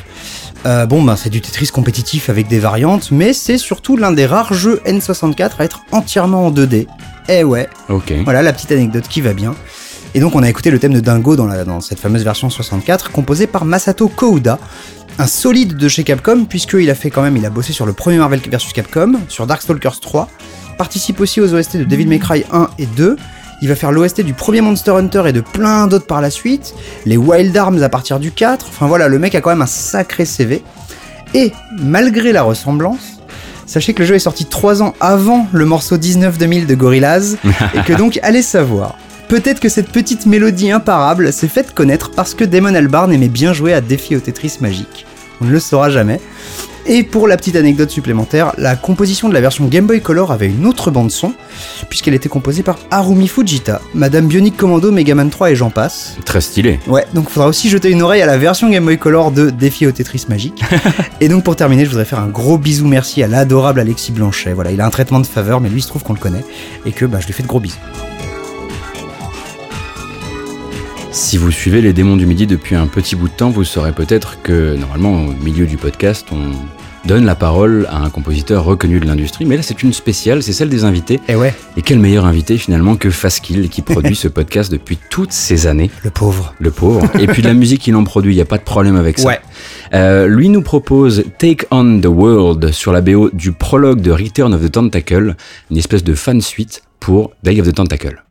Euh, bon, ben, c'est du Tetris compétitif avec des variantes, mais c'est surtout l'un des rares jeux N64 à être entièrement en 2D. Eh ouais, Ok. voilà la petite anecdote qui va bien. Et donc on a écouté le thème de Dingo dans, la- dans cette fameuse version 64, composé par Masato Kouda, un solide de chez Capcom, puisqu'il a fait quand même, il a bossé sur le premier Marvel vs Capcom, sur Darkstalkers 3, participe aussi aux OST de Devil May Cry 1 et 2, il va faire l'OST du premier Monster Hunter et de plein d'autres par la suite, les Wild Arms à partir du 4, enfin voilà, le mec a quand même un sacré CV. Et malgré la ressemblance, sachez que le jeu est sorti 3 ans avant le morceau 19-2000 de Gorillaz, et que donc, allez savoir. Peut-être que cette petite mélodie imparable s'est faite connaître parce que Damon Albarn aimait bien jouer à Défi au Tetris magique. On ne le saura jamais. Et pour la petite anecdote supplémentaire, la composition de la version Game Boy Color avait une autre bande son, puisqu'elle était composée par Harumi Fujita, Madame Bionic Commando, Megaman 3 et j'en passe. Très stylé. Ouais, donc faudra aussi jeter une oreille à la version Game Boy Color de Défi au Tetris magique. et donc pour terminer, je voudrais faire un gros bisou merci à l'adorable Alexis Blanchet. Voilà, il a un traitement de faveur, mais lui il se trouve qu'on le connaît et que bah, je lui fais de gros bisous. Si vous suivez les démons du midi depuis un petit bout de temps, vous saurez peut-être que normalement au milieu du podcast, on donne la parole à un compositeur reconnu de l'industrie, mais là c'est une spéciale, c'est celle des invités. Et ouais, Et quel meilleur invité finalement que Faskill qui produit ce podcast depuis toutes ces années, le pauvre. le pauvre. Et puis de la musique il en produit, il n'y a pas de problème avec ça. Ouais. Euh, lui nous propose Take on the World sur la BO du prologue de Return of the Tentacle, une espèce de fan suite pour Day of the Tentacle.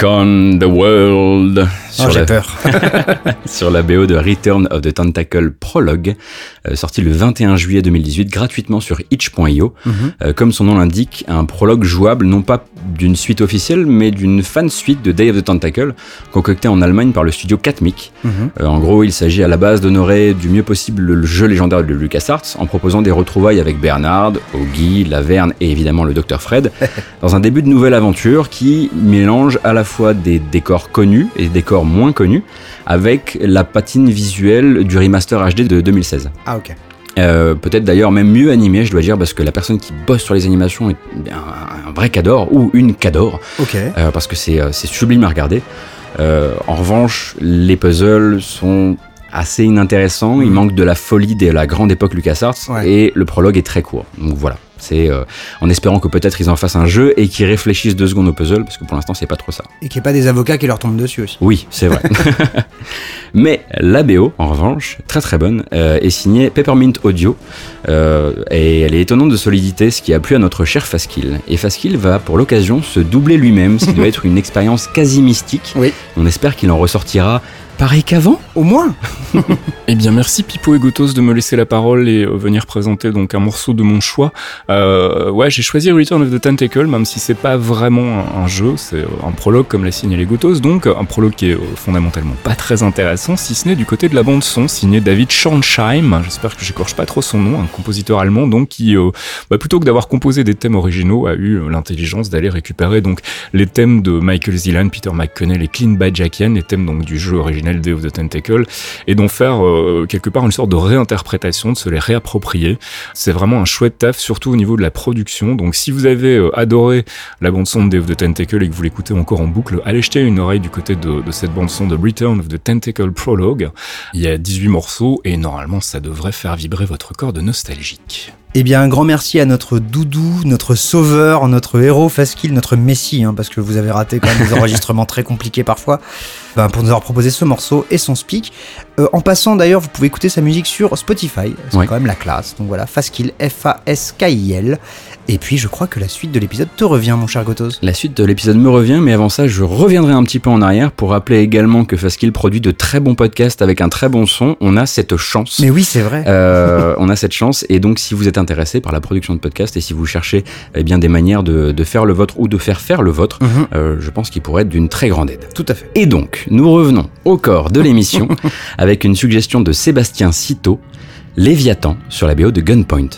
Take on the World. Oh, Sur j'ai la- peur. sur la BO de Return of the Tentacle Prologue, sorti le 21 juillet 2018 gratuitement sur itch.io. Mhm. Euh, comme son nom l'indique, un prologue jouable non pas d'une suite officielle, mais d'une fan suite de Day of the Tentacle, concoctée en Allemagne par le studio Catmic. Mhm. Euh, en gros, il s'agit à la base d'honorer du mieux possible le jeu légendaire de LucasArts en proposant des retrouvailles avec Bernard, Augie, Laverne et évidemment le Dr Fred, dans un début de nouvelle aventure qui mélange à la fois des décors connus et des décors moins connus, avec la patine visuelle du remaster HD de 2016. Ah, ok. Euh, Peut-être d'ailleurs même mieux animé, je dois dire, parce que la personne qui bosse sur les animations est un, un vrai cador, ou une cador, Ok. euh, parce que c'est euh, c'est sublime à regarder. Euh, en revanche, les puzzles sont assez inintéressants, il Mhm. manque de la folie de la grande époque LucasArts, Ouais. et le prologue est très court. Donc voilà, c'est euh, en espérant que peut-être ils en fassent un jeu et qu'ils réfléchissent deux secondes au puzzle, parce que pour l'instant c'est pas trop ça. Et qu'il n'y ait pas des avocats qui leur tombent dessus aussi. Oui, c'est vrai. Mais la BO, en revanche, très très bonne, euh, est signée Peppermint Audio, euh, et elle est étonnante de solidité, ce qui a plu à notre cher Faskill. Et Faskill va pour l'occasion se doubler lui-même, ce qui doit être une expérience quasi mystique. Oui. On espère qu'il en ressortira pareil qu'avant. Au moins Eh bien, merci Pipo et Gotos de me laisser la parole et euh, venir présenter donc un morceau de mon choix. Euh, ouais, j'ai choisi Return of the Tentacle, même si c'est pas vraiment un, un jeu, c'est euh, un prologue comme l'a signalé Gotos, donc un prologue qui est euh, fondamentalement pas très intéressant, si ce n'est du côté de la bande son, signé David Schornsheim. J'espère que j'écorche pas trop son nom, un compositeur allemand, donc qui, euh, bah, plutôt que d'avoir composé des thèmes originaux, a eu l'intelligence d'aller récupérer donc les thèmes de Michael Zillan, Peter McConnell et Clint Bajakian, les thèmes donc du jeu original Day of the Tentacle, et d'en faire euh, quelque part une sorte de réinterprétation, de se les réapproprier. C'est vraiment un chouette taf, surtout au niveau de la production. Donc si vous avez euh, adoré la bande son de Day of the Tentacle et que vous l'écoutez encore en boucle, allez jeter une oreille du côté de, de cette bande son de Return of the Tentacle Prologue. Il y a 18 morceaux et normalement ça devrait faire vibrer votre corps de nostalgique. Eh bien, un grand merci à notre doudou, notre sauveur, notre héros Faskill, notre messie, hein, parce que vous avez raté quand même des enregistrements très compliqués parfois, ben, pour nous avoir proposé ce morceau et son speak. Euh, en passant d'ailleurs, vous pouvez écouter sa musique sur Spotify, c'est quand même la classe. Donc voilà, Faskill, F-A-S-K-I-L. Et puis, je crois que la suite de l'épisode te revient, mon cher Gotos. La suite de l'épisode me revient, mais avant ça, je reviendrai un petit peu en arrière pour rappeler également que Faskill produit de très bons podcasts avec un très bon son. On a cette chance. Mais oui, c'est vrai. Euh, on a cette chance et donc si vous êtes intéressé par la production de podcasts et si vous cherchez eh bien des manières de, de faire le vôtre ou de faire faire le vôtre, Mhm, euh, je pense qu'il pourrait être d'une très grande aide. Tout à fait. Et donc, nous revenons au corps de l'émission avec une suggestion de Sébastien Citeau, Léviathan sur la BO de Gunpoint.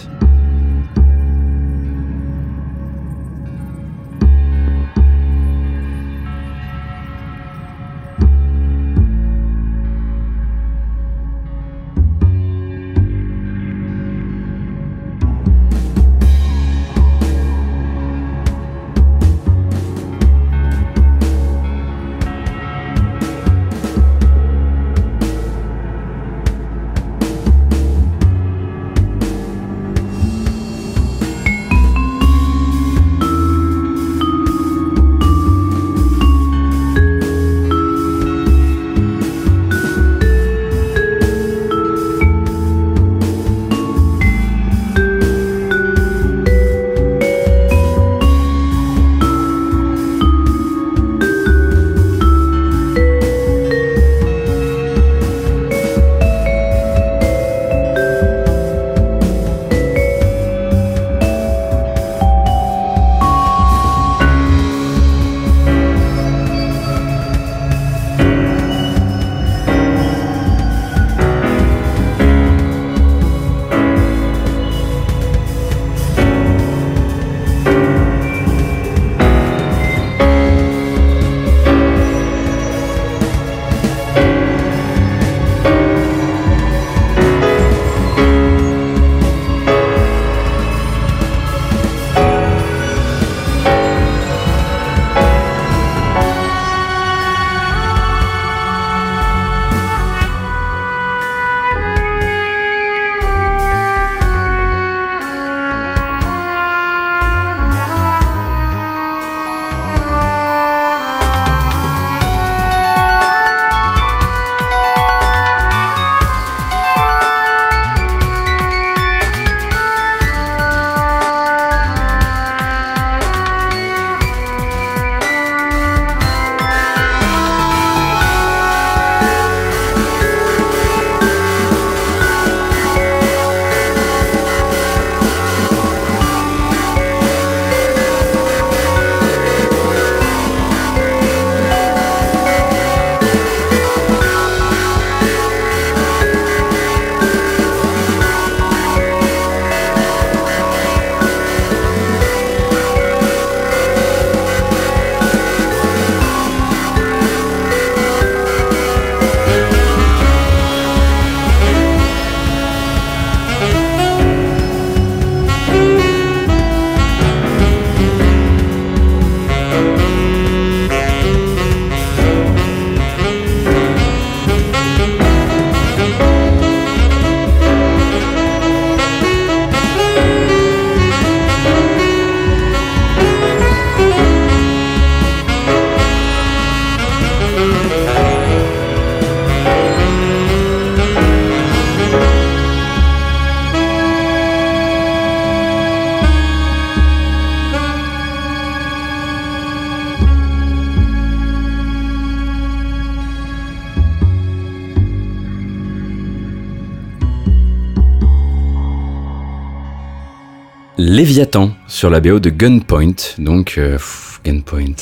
Léviathan sur la BO de Gunpoint, donc euh, pff, Gunpoint.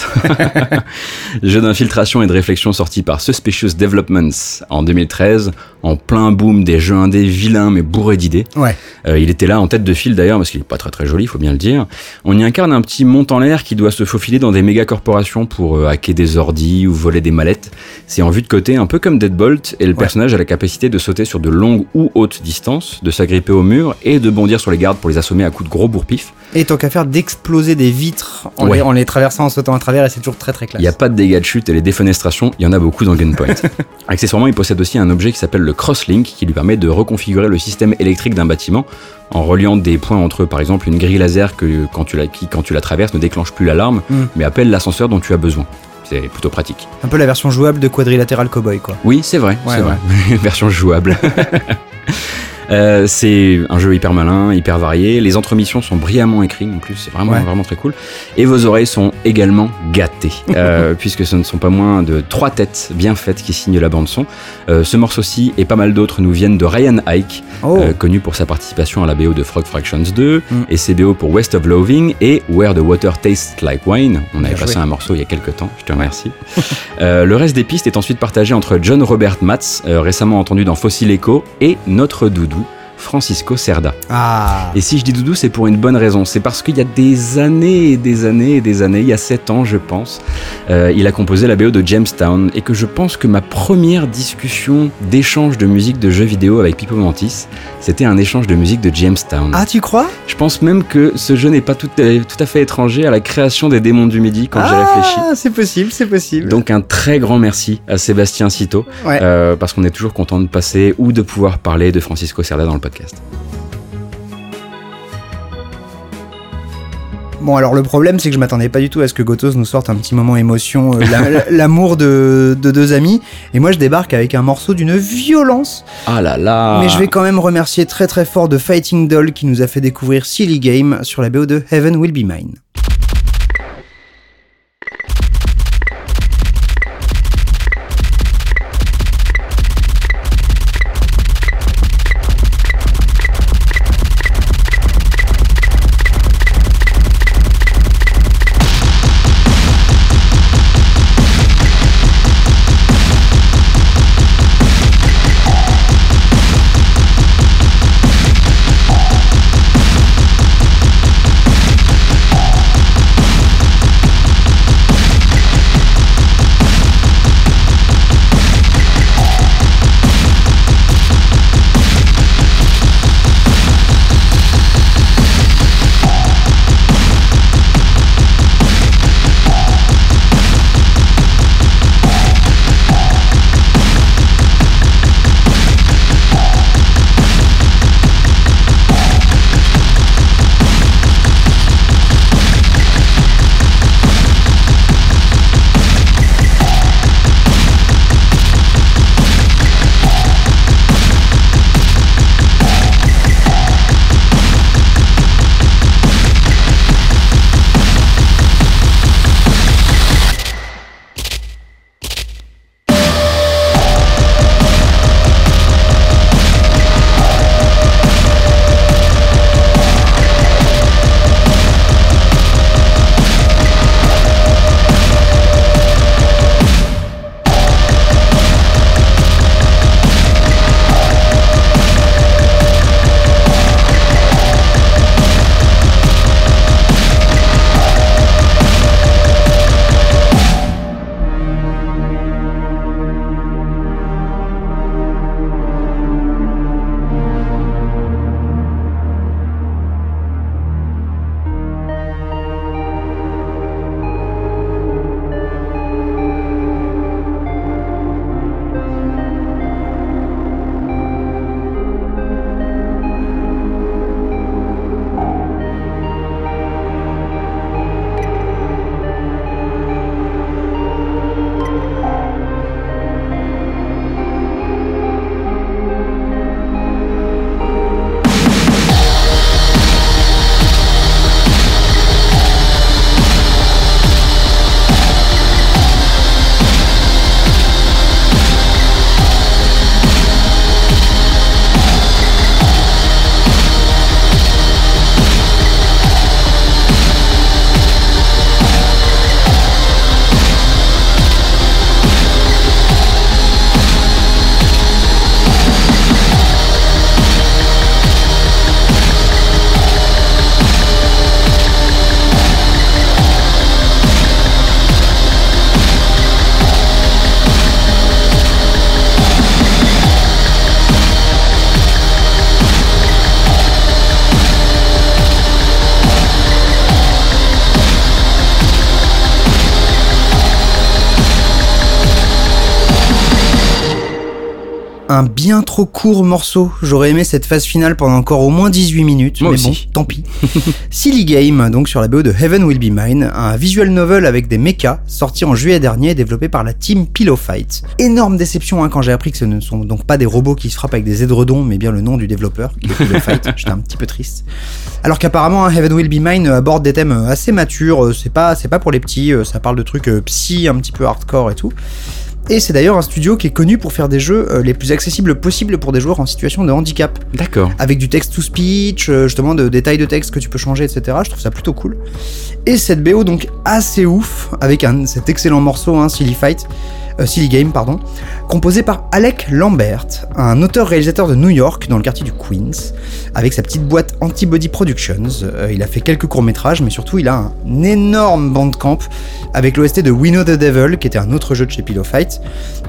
Jeu d'infiltration et de réflexion sorti par Suspicious Developments en 2013, en plein boom des jeux indés vilains mais bourrés d'idées. Ouais. Euh, il était là en tête de file d'ailleurs parce qu'il est pas très très joli, faut bien le dire. On y incarne un petit mont en l'air qui doit se faufiler dans des méga corporations pour euh, hacker des ordis ou voler des mallettes. C'est en vue de côté, un peu comme Deadbolt, et le personnage a la capacité de sauter sur de longues ou hautes distances, de s'agripper au mur et de bondir sur les gardes pour les assommer à coups de gros bourre-pif. Et tant qu'à faire d'exploser des vitres en, Ouais. les, en les traversant, en sautant à travers, et c'est toujours très très classe. Il n'y a pas de dégâts de chute et les défenestrations, il y en a beaucoup dans Gunpoint. Accessoirement, il possède aussi un objet qui s'appelle le Crosslink qui lui permet de reconfigurer le système électrique d'un bâtiment en reliant des points entre eux. Par exemple, une grille laser que, quand tu la, qui, quand tu la traverses, ne déclenche plus l'alarme, Mm. mais appelle l'ascenseur dont tu as besoin. C'est plutôt pratique. Un peu la version jouable de Quadrilateral Cowboy, quoi. Oui, c'est vrai, Ouais, c'est ouais. vrai. Version jouable. Euh, c'est un jeu hyper malin, hyper varié. Les entremissions sont brillamment écrites en plus, c'est vraiment Ouais. vraiment très cool. Et vos oreilles sont également gâtées, euh, puisque ce ne sont pas moins de trois têtes bien faites qui signent la bande son. Euh, ce morceau-ci et pas mal d'autres nous viennent de Ryan Ike, Oh, connu pour sa participation à la BO de Frog Fractions 2 Mm. et ses BO pour West of Loving et Where the Water Tastes Like Wine. On avait passé un morceau il y a quelques temps, je te remercie. Le reste des pistes est ensuite partagé entre John Robert Matz, récemment entendu dans Fossil Echo, et notre doudou, Francisco Cerda. ah. Et si je dis doudou, c'est pour une bonne raison. C'est parce qu'il y a des années et des années et des années, il y a 7 ans, je pense, euh, il a composé la BO de Jamestown et que je pense que ma première discussion d'échange de musique de jeux vidéo avec Pipo Mantis, c'était un échange de musique de Jamestown. Ah, tu crois? Je pense même que ce jeu n'est pas tout, à- tout à fait étranger à la création des démons du Midi quand j'ai réfléchi. Ah, c'est possible, c'est possible. Donc un très grand merci à Sébastien Cito, Ouais. euh, parce qu'on est toujours content de passer ou de pouvoir parler de Francisco Cerda dans le podcast. Bon, alors le problème, c'est que je m'attendais pas du tout à ce que Gotos nous sorte un petit moment émotion, euh, la- l'amour de, de deux amis. Et moi, je débarque avec un morceau d'une violence. Ah là là Mais je vais quand même remercier très très fort de Fighting Doll qui nous a fait découvrir Silly Game sur la BO de Heaven Will Be Mine. Bien trop court morceau. J'aurais aimé cette phase finale pendant encore au moins 18 minutes, Moi mais aussi. bon, tant pis. Silly Game, donc sur la BO de Heaven Will Be Mine, un visual novel avec des mechas, sorti en juillet dernier et développé par la team Pillow Fight. Énorme déception hein, quand j'ai appris que ce ne sont donc pas des robots qui se frappent avec des édredons, mais bien le nom du développeur, qui est Pillow Fight. J'étais un petit peu triste. Alors qu'apparemment, hein, Heaven Will Be Mine aborde des thèmes assez matures, euh, c'est pas, c'est pas pour les petits, euh, ça parle de trucs euh, psy, un petit peu hardcore et tout. Et c'est d'ailleurs un studio qui est connu pour faire des jeux euh, les plus accessibles possibles pour des joueurs en situation de handicap. D'accord. Avec du text-to-speech, euh, justement de détails de texte que tu peux changer, etc. Je trouve ça plutôt cool. Et cette BO donc assez ouf, avec un, cet excellent morceau, hein, Silly Fight, euh, Silly Game, pardon, composé par Alec Lambert, un auteur-réalisateur de New York dans le quartier du Queens, avec sa petite boîte Antibody Productions. Euh, il a fait quelques courts-métrages, mais surtout il a un énorme bandcamp avec l'OST de We Know the Devil, qui était un autre jeu de chez Pillow Fight,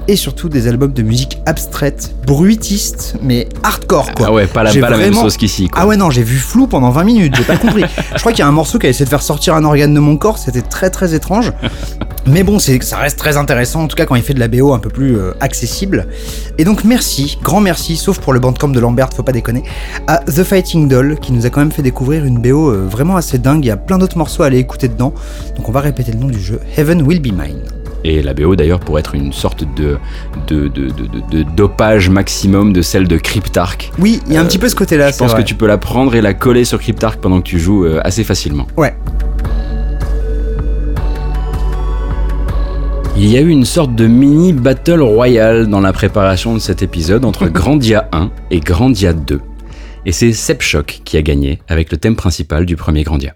et surtout des albums de musique abstraite, bruitiste, mais hardcore quoi. Ah ouais, pas la, la même sauce qu'ici. quoi. Ah ouais non, j'ai vu flou pendant 20 minutes, j'ai pas compris. Je crois qu'il y a un morceau qui a essayé de faire sortir un organe de mon corps, c'était très très étrange. Mais bon, ça reste très intéressant en tout cas quand il fait de la BO un peu plus euh, accessible. Et donc merci, grand merci, sauf pour le bandcamp de Lambert, faut pas déconner, à The Fighting Doll qui nous a quand même fait découvrir une BO euh, vraiment assez dingue, il y a plein d'autres morceaux à aller écouter dedans. Donc on va répéter le nom du jeu, Heaven Will Be Mine. Et la BO d'ailleurs pour être une sorte de, de, de, de, dopage maximum de celle de Cryptark. Oui, il y a un petit peu ce côté-là, Je pense vrai. que tu peux la prendre et la coller sur Cryptark pendant que tu joues euh, assez facilement. Ouais. Il y a eu une sorte de mini battle royale dans la préparation de cet épisode entre Grandia 1 et Grandia 2. Et c'est Sepshock qui a gagné avec le thème principal du premier Grandia.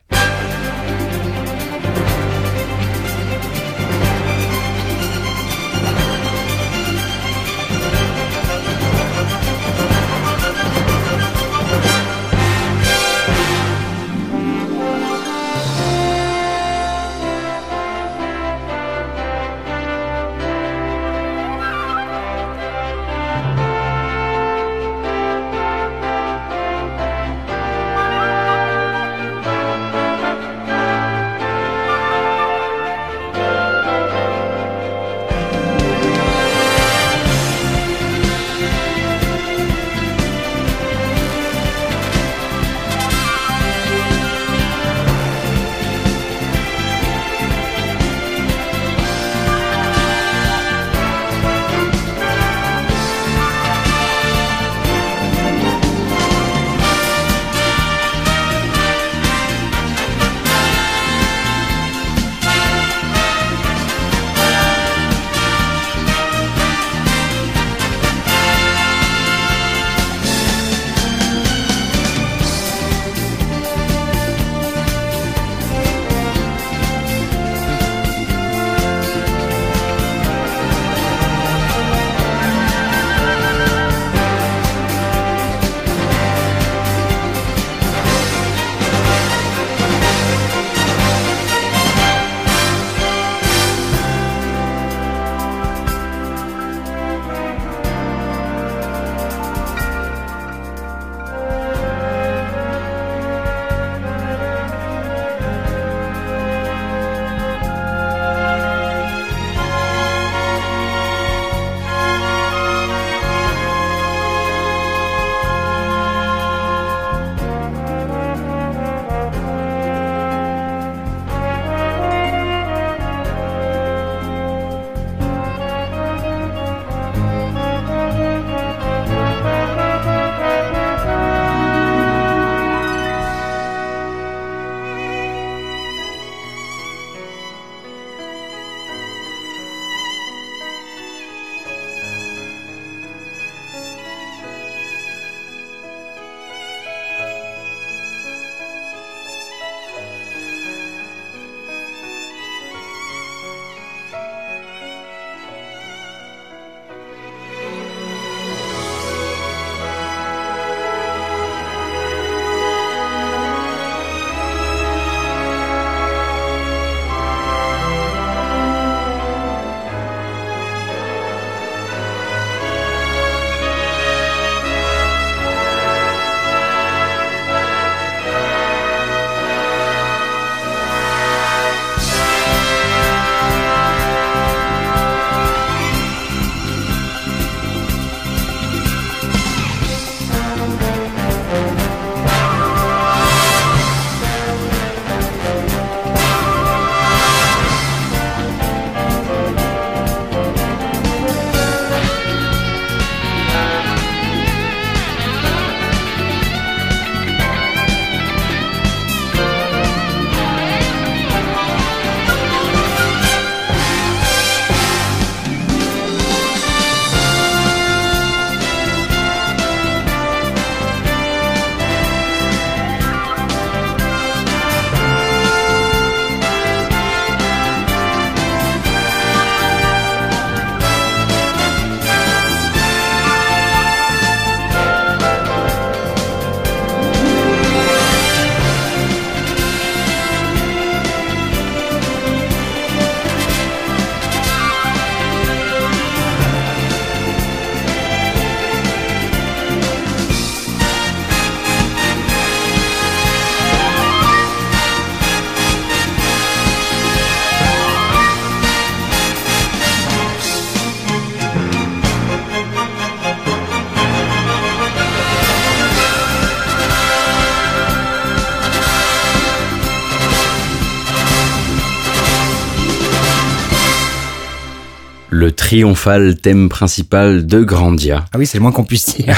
Triomphal thème principal de Grandia. Ah oui, c'est le moins qu'on puisse dire.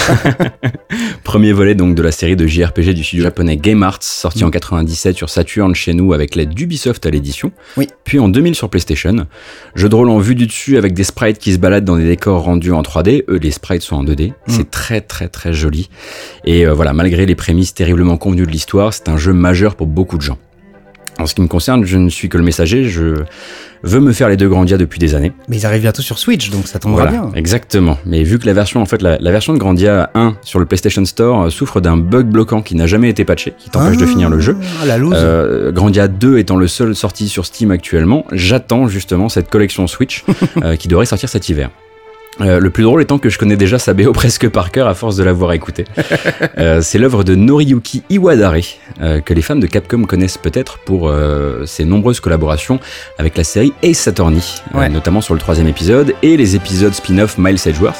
Premier volet donc de la série de JRPG du studio japonais Game Arts, sorti en 97 sur Saturn chez nous avec l'aide d'Ubisoft à l'édition. Oui. Puis en 2000 sur PlayStation. Jeu de rôle en vue du dessus avec des sprites qui se baladent dans des décors rendus en 3D. Eux, les sprites sont en 2D. C'est très très très joli. Et euh, voilà, malgré les prémices terriblement convenues de l'histoire, c'est un jeu majeur pour beaucoup de gens. En ce qui me concerne, je ne suis que le messager. Je veux me faire les deux Grandia depuis des années. Mais ils arrivent bientôt sur Switch, donc ça tombera Voilà, bien. exactement. Mais vu que la version, en fait, la, la version de Grandia 1 sur le PlayStation Store euh, souffre d'un bug bloquant qui n'a jamais été patché, qui t'empêche de finir le jeu. Ah, la loose. Euh, Grandia 2 étant le seul sorti sur Steam actuellement, j'attends justement cette collection Switch euh, qui devrait sortir cet hiver. Euh, le plus drôle étant que je connais déjà sa BO presque par cœur à force de l'avoir écouté. Euh, c'est l'œuvre de Noriyuki Iwadare, euh, que les fans de Capcom connaissent peut-être pour euh, ses nombreuses collaborations avec la série Ace Attorney, euh, Ouais. notamment sur le troisième épisode et les épisodes spin-off Miles Edgeworth.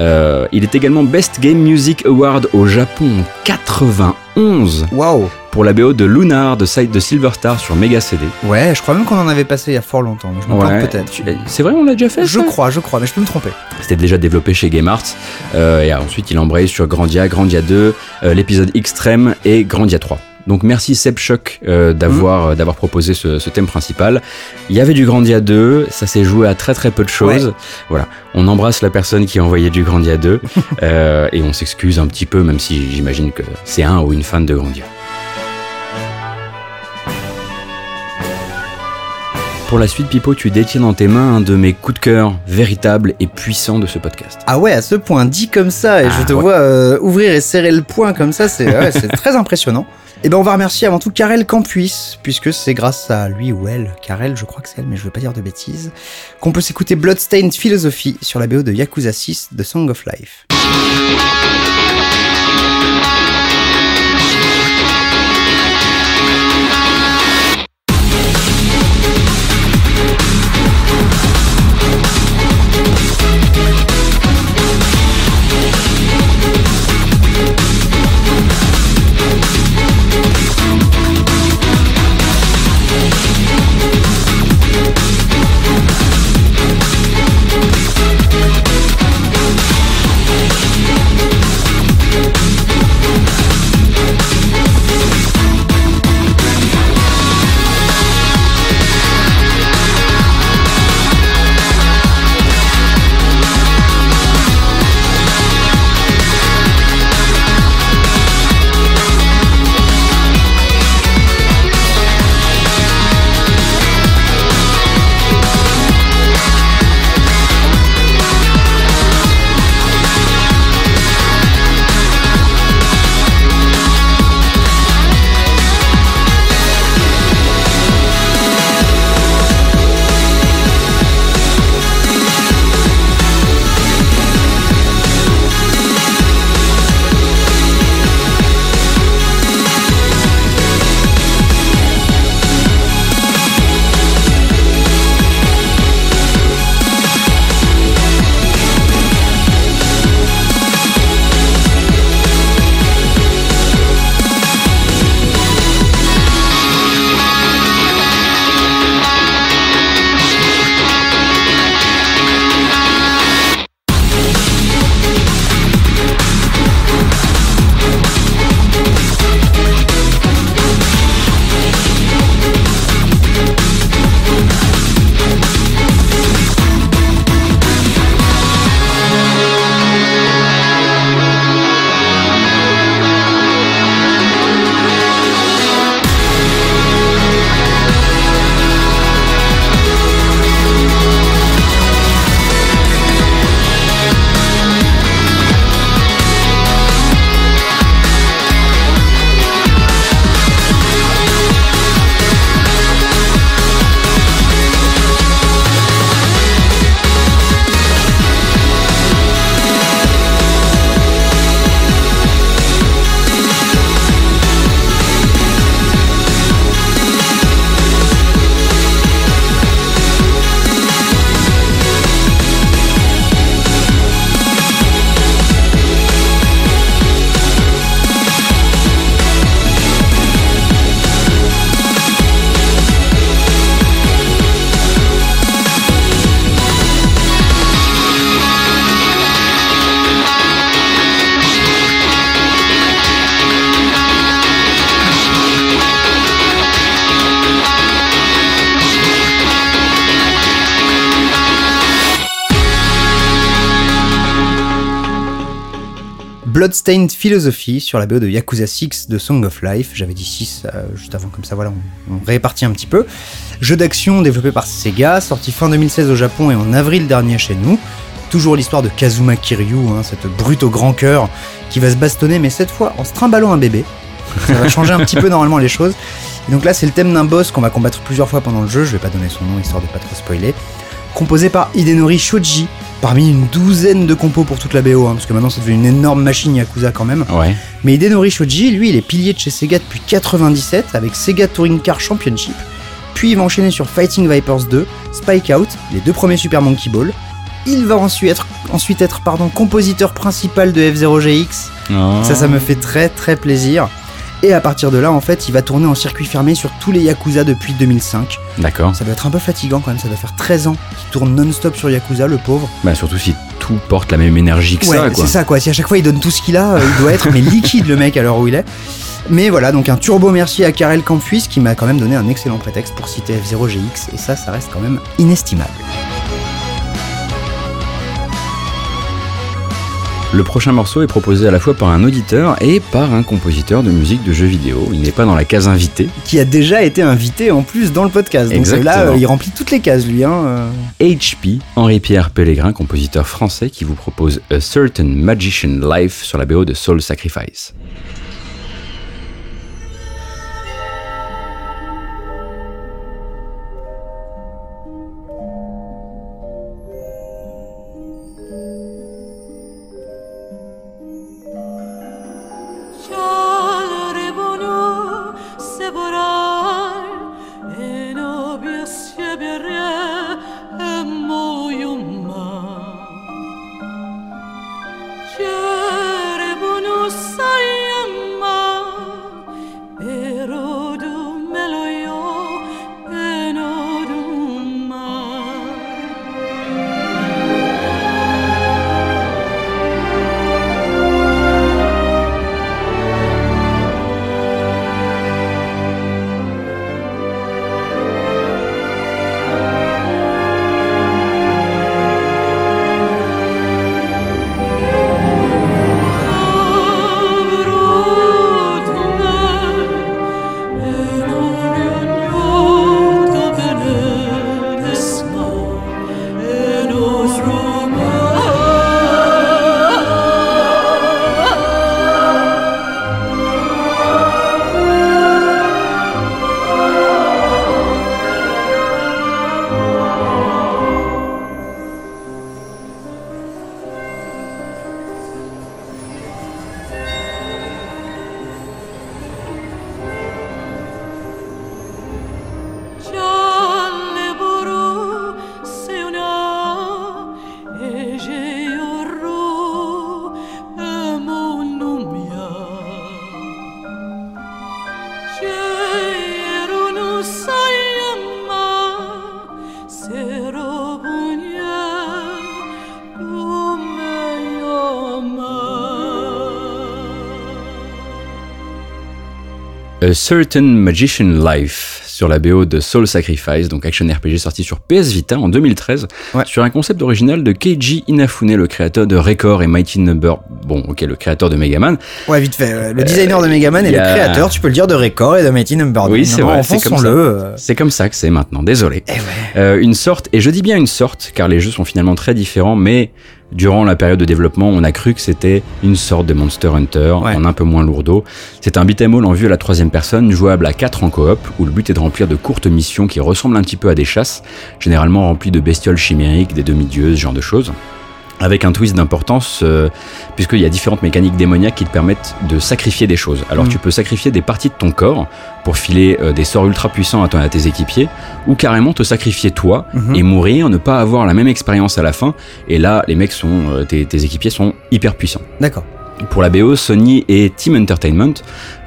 Euh, il est également Best Game Music Award au Japon en 91 Waouh. pour la BO de Lunar de Side de Silver Star sur Mega CD. Ouais, je crois même qu'on en avait passé il y a fort longtemps. mais Je me plante peut-être. Tu- C'est vrai, on l'a déjà fait Je ça crois, je crois, mais je peux me tromper. C'était déjà développé chez Game Arts. euh, et ensuite, il embraye sur Grandia, Grandia 2, euh, l'épisode Extreme et Grandia 3. Donc merci Seb Shock euh, d'avoir euh, d'avoir proposé ce, ce thème principal. Il y avait du Grandia 2, ça s'est joué à très très peu de choses. Voilà, on embrasse la personne qui a envoyé du Grandia 2 euh, et on s'excuse un petit peu, même si j'imagine que c'est un ou une fan de Grandia. Pour la suite, Pipo, tu détiens dans tes mains un de mes coups de cœur véritables et puissants de ce podcast. Ah ouais, à ce point, dit comme ça, et Ah, je te ouais. vois euh, ouvrir et serrer le poing comme ça, c'est ouais, c'est très impressionnant. Et ben on va remercier avant tout Karel Campuis, puisque c'est grâce à lui ou elle, Karel, je crois que c'est elle, mais je veux pas dire de bêtises, qu'on peut s'écouter Bloodstained Philosophy sur la BO de Yakuza 6 de Song of Life.「Bloodstained Philosophy sur la BO de Yakuza 6 de Song of Life. J'avais dit 6 euh, juste avant, comme ça, voilà, on, répartit un petit peu. Jeu d'action développé par Sega, sorti fin 2016 au Japon et en avril dernier chez nous. Toujours l'histoire de Kazuma Kiryu, hein, cette brute au grand cœur qui va se bastonner, mais cette fois en se trimballant un bébé. Ça va changer un petit peu normalement les choses. Et donc là, c'est le thème d'un boss qu'on va combattre plusieurs fois pendant le jeu. Je vais pas donner son nom histoire de pas trop spoiler. Composé par Hidenori Shoji, parmi une douzaine de compos pour toute la BO, hein, parce que maintenant c'est devenu une énorme machine Yakuza quand même. Ouais. Mais Hidenori Shoji, lui, il est pilier de chez Sega depuis 97 avec Sega Touring Car Championship. Puis il va enchaîner sur Fighting Vipers 2, Spike Out, les deux premiers Super Monkey Ball. Il va ensuite être, ensuite être pardon, compositeur principal de F0GX. Oh. Ça, ça me fait très très plaisir. Et à partir de là, en fait, il va tourner en circuit fermé sur tous les Yakuza depuis 2005. D'accord. Ça doit être un peu fatigant quand même, ça doit faire 13 ans qu'il tourne non-stop sur Yakuza, le pauvre. Bah surtout si tout porte la même énergie que Ouais, ça, quoi. c'est ça quoi. Si à chaque fois il donne tout ce qu'il a, euh, il doit être mais liquide le mec à l'heure où il est. Mais voilà, donc un turbo merci à Karel Camphuis qui m'a quand même donné un excellent prétexte pour citer F0GX et ça, ça reste quand même inestimable. Le prochain morceau est proposé à la fois par un auditeur et par un compositeur de musique de jeux vidéo. Il n'est pas dans la case invitée. Qui a déjà été invité en plus dans le podcast. Donc Exactement. là, euh, il remplit toutes les cases lui. Hein. euh. HP, Henri-Pierre Pellegrin, compositeur français, qui vous propose A Certain Magician Life sur la BO de Soul Sacrifice. A Certain Magician Life sur la BO de Soul Sacrifice, donc action RPG sorti sur PS Vita en 2013, Ouais. sur un concept original de Keiji Inafune, le créateur de Record et Mighty Number. Bon, ok, le créateur de Megaman. Ouais, vite fait. euh, Le designer de Megaman et y le a- créateur, tu peux le dire, de Record et de Mighty Number Oui, c'est vrai, c'est comme enfonçons-le, ça. euh. C'est comme ça que c'est maintenant, désolé. Eh ouais. Euh, une sorte, et je dis bien une sorte, car les jeux sont finalement très différents, mais durant la période de développement, on a cru que c'était une sorte de Monster Hunter, Ouais. en un peu moins lourdeau. C'est un beat'em all en vue à la troisième personne, jouable à 4 en coop, où le but est de remplir de courtes missions qui ressemblent un petit peu à des chasses, généralement remplies de bestioles chimériques, des demi-dieux, ce genre de choses. Avec un twist d'importance, euh, puisqu'il y a différentes mécaniques démoniaques qui te permettent de sacrifier des choses. Alors Mm. tu peux sacrifier des parties de ton corps pour filer euh, des sorts ultra puissants à, ton- à tes équipiers, ou carrément te sacrifier toi Mhm. et mourir, ne pas avoir la même expérience à la fin. Et là, les mecs sont, euh, tes, tes équipiers sont hyper puissants. D'accord. Pour la BO, Sony et Team Entertainment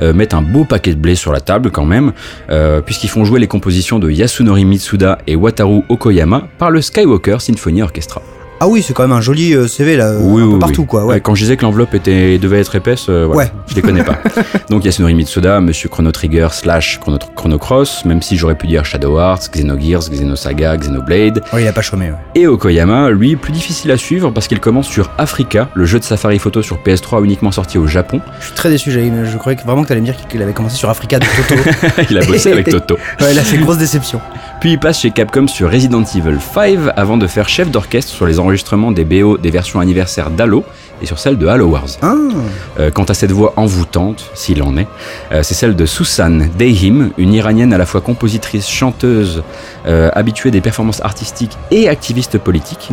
euh, mettent un beau paquet de blé sur la table quand même, euh, puisqu'ils font jouer les compositions de Yasunori Mitsuda et Wataru Okoyama par le Skywalker Symphony Orchestra. Ah oui, c'est quand même un joli euh, CV là, Oui, un peu oui, partout oui. quoi. Ouais. Quand je disais que l'enveloppe était, devait être épaisse, euh, voilà, Ouais. je les connais pas. Donc Yasunori Mitsuda, Monsieur Chrono Trigger slash Chrono, Chrono Cross, même si j'aurais pu dire Shadow Hearts, Xenogears, Xenosaga, Xenoblade. Ouais, il a pas chômé. Ouais. Et Okoyama, lui, plus difficile à suivre parce qu'il commence sur Africa, le jeu de safari photo sur PS3 uniquement sorti au Japon. Je suis très déçu, je croyais que vraiment que t'allais me dire qu'il avait commencé sur Africa de Toto. Il a bossé avec Toto. ouais, là c'est grosse déception. Puis il passe chez Capcom sur Resident Evil 5 avant de faire chef d'orchestre sur les enregistrements des BO des versions anniversaires d'Halo et sur celle de Halo Wars. Ah, Euh, quant à cette voix envoûtante, s'il en est, euh, c'est celle de Susan Deyhim, une iranienne à la fois compositrice, chanteuse, euh, habituée des performances artistiques et activiste politique,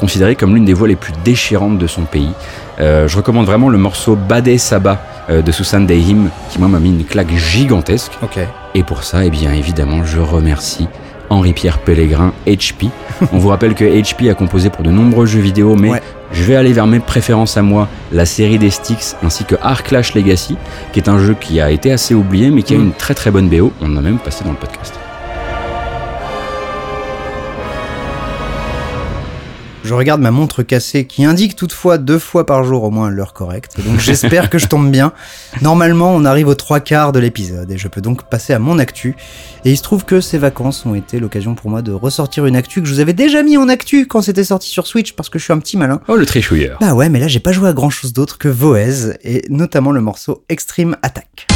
considérée comme l'une des voix les plus déchirantes de son pays. Je recommande vraiment le morceau Bade Saba de Susan Deyhim, qui moi m'a mis une claque gigantesque. Et pour ça, eh bien évidemment, je remercie Henri-Pierre Pellegrin, HP. On vous rappelle que HP a composé pour de nombreux jeux vidéo, mais Ouais. je vais aller vers mes préférences à moi, la série des Sticks ainsi que Arclash Legacy, qui est un jeu qui a été assez oublié, mais qui a Mm. une très très bonne BO. On en a même passé dans le podcast. Je regarde ma montre cassée qui indique toutefois deux fois par jour au moins l'heure correcte. Donc j'espère que je tombe bien. Normalement, on arrive aux trois quarts de l'épisode et je peux donc passer à mon actu. Et il se trouve que ces vacances ont été l'occasion pour moi de ressortir une actu que je vous avais déjà mis en actu quand c'était sorti sur Switch parce que je suis un petit malin. Oh, le trichouilleur. Bah ouais, mais là j'ai pas joué à grand chose d'autre que Voez et notamment le morceau Extreme Attack.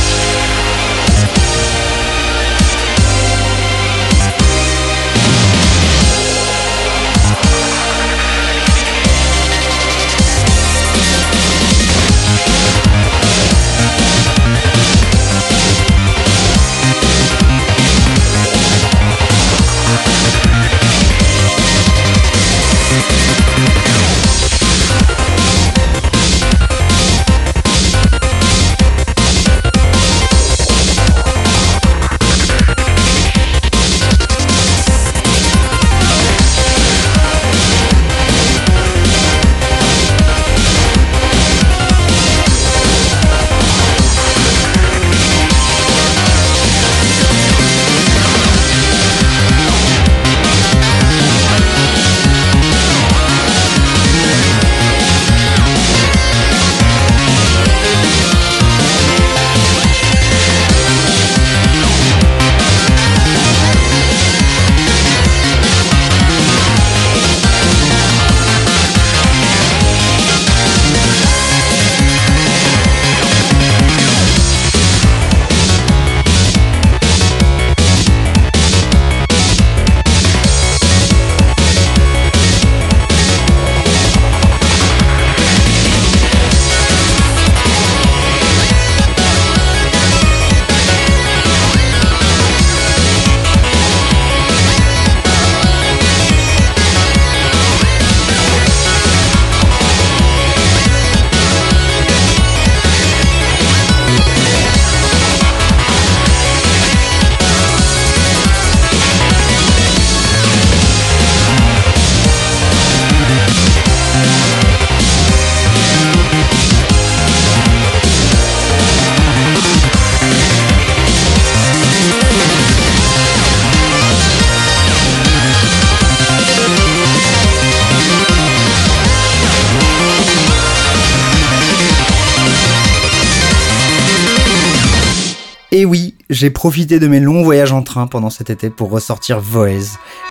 J'ai profité de mes longs voyages en train pendant cet été pour ressortir Voez,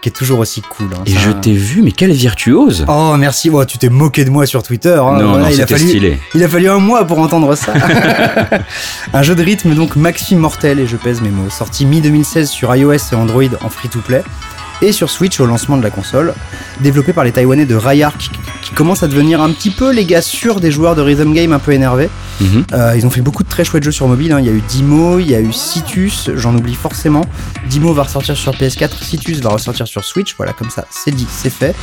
qui est toujours aussi cool. hein. Et je t'ai vu, mais quelle virtuose Oh merci, oh, tu t'es moqué de moi sur Twitter. hein. Non, Voilà, non, il a fallu, stylé. il a fallu un mois pour entendre ça. un jeu de rythme donc maxi mortel et je pèse mes mots. Sorti mi 2016 sur iOS et Android en free to play et sur Switch au lancement de la console. Développé par les Taïwanais de Rayark qui, qui commencent à devenir un petit peu les gars sûrs des joueurs de rhythm game un peu énervés. Mhm. Euh, ils ont fait beaucoup de très chouettes jeux sur mobile. hein. Il y a eu Dimo, il y a eu Citus, j'en oublie forcément. Dimo va ressortir sur PS4, Citus va ressortir sur Switch. Voilà, comme ça, c'est dit, c'est fait.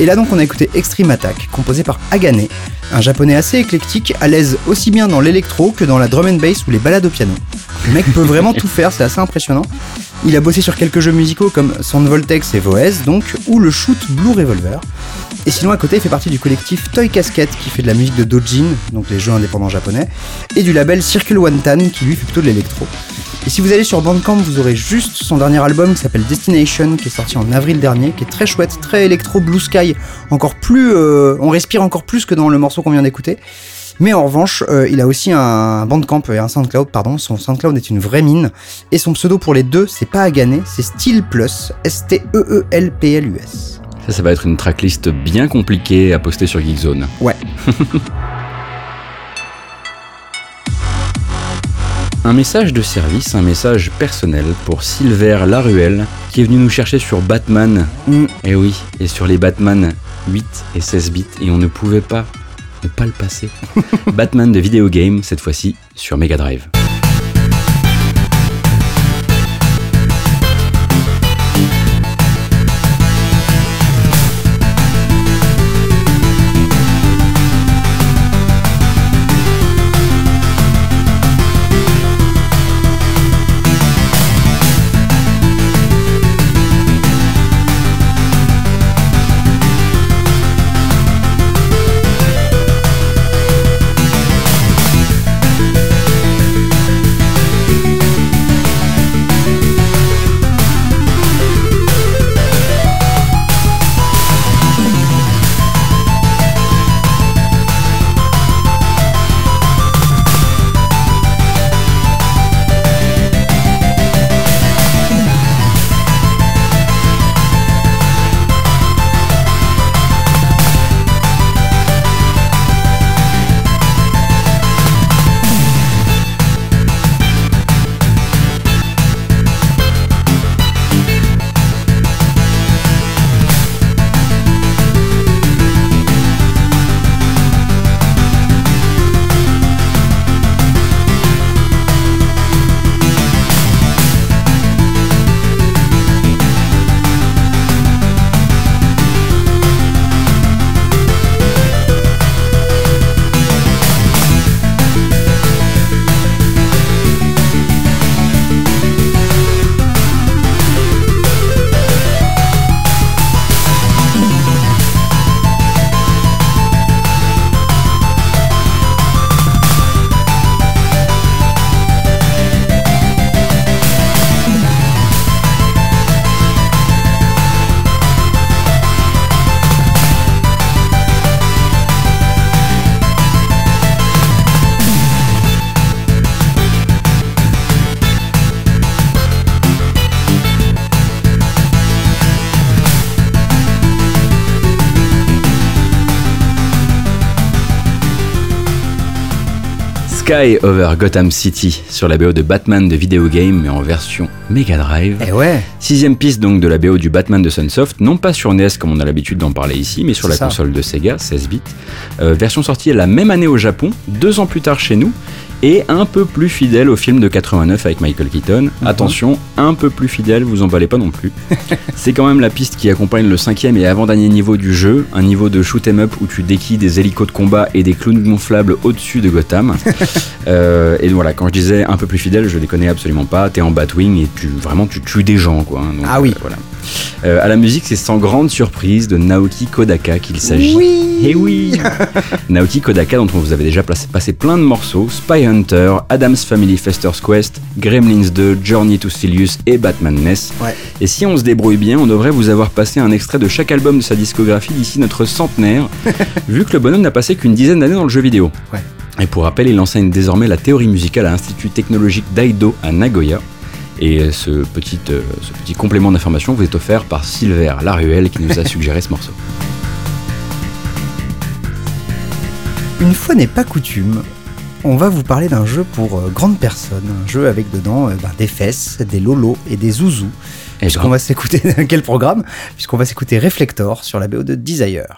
Et là donc, on a écouté Extreme Attack, composé par Agane, un japonais assez éclectique, à l'aise aussi bien dans l'électro que dans la drum and bass ou les balades au piano. Le mec peut vraiment tout faire, c'est assez impressionnant. Il a bossé sur quelques jeux musicaux comme Sound Voltex et Voez, donc, ou le shoot Blue Revolver. Et sinon, à côté, il fait partie du collectif Toy Casquette, qui fait de la musique de Dojin, donc les jeux indépendants japonais, et du label Circle One Tan, qui lui fait plutôt de l'électro. Et si vous allez sur Bandcamp, vous aurez juste son dernier album qui s'appelle Destination, qui est sorti en avril dernier, qui est très chouette, très électro, blue sky, encore plus, euh, on respire encore plus que dans le morceau qu'on vient d'écouter. Mais en revanche, euh, il a aussi un Bandcamp et un SoundCloud, pardon. Son SoundCloud est une vraie mine. Et son pseudo pour les deux, c'est pas à gagner, c'est Steel Plus, E S-T-E-E-L-P-L-U-S. Ça, ça va être une tracklist bien compliquée à poster sur Geekzone. Ouais. Un message de service, un message personnel pour Silver Laruelle qui est venu nous chercher sur Batman. Mm. Et oui, et sur les Batman 8 et 16 bits et on ne pouvait pas pas le passer. Batman de vidéo game cette fois-ci sur Mega Drive. Sky over Gotham City sur la BO de Batman de Video Game mais en version Mega Drive. Eh ouais. Sixième piste donc de la BO du Batman de Sunsoft, non pas sur NES comme on a l'habitude d'en parler ici, mais sur la ça. console de Sega, 16 bits. Euh, version sortie la même année au Japon, deux ans plus tard chez nous, et un peu plus fidèle au film de 89 avec Michael Keaton. Mhm. Attention, un peu plus fidèle, vous emballez pas non plus. C'est quand même la piste qui accompagne le cinquième et avant-dernier niveau du jeu, un niveau de shoot 'em up où tu déquilles des hélicos de combat et des clowns gonflables au-dessus de Gotham. Euh, et voilà, quand je disais un peu plus fidèle, je les connais absolument pas. T'es en Batwing et tu vraiment tu tues des gens quoi. hein. Donc, Ah oui. euh, voilà. Euh, à la musique, c'est sans grande surprise de Naoki Kodaka qu'il s'agit. Oui. Et oui Naoki Kodaka, dont on vous avait déjà placé- passé plein de morceaux Spy Hunter, Adam's Family Fester's Quest, Gremlins 2, Journey to Silius et Batman Ness. Ouais. Et si on se débrouille bien, on devrait vous avoir passé un extrait de chaque album de sa discographie d'ici notre centenaire, vu que le bonhomme n'a passé qu'une dizaine d'années dans le jeu vidéo. Ouais. Et pour rappel, il enseigne désormais la théorie musicale à l'Institut technologique d'Aido à Nagoya. Et ce petit, euh, ce petit complément d'information vous est offert par Silver Laruelle qui nous a suggéré ce morceau. Une fois n'est pas coutume, on va vous parler d'un jeu pour euh, grandes personnes, un jeu avec dedans euh, ben, des fesses, des lolos et des zouzous. Et Puisqu'on va s'écouter quel programme? Puisqu'on va s'écouter Reflector sur la BO de Desire.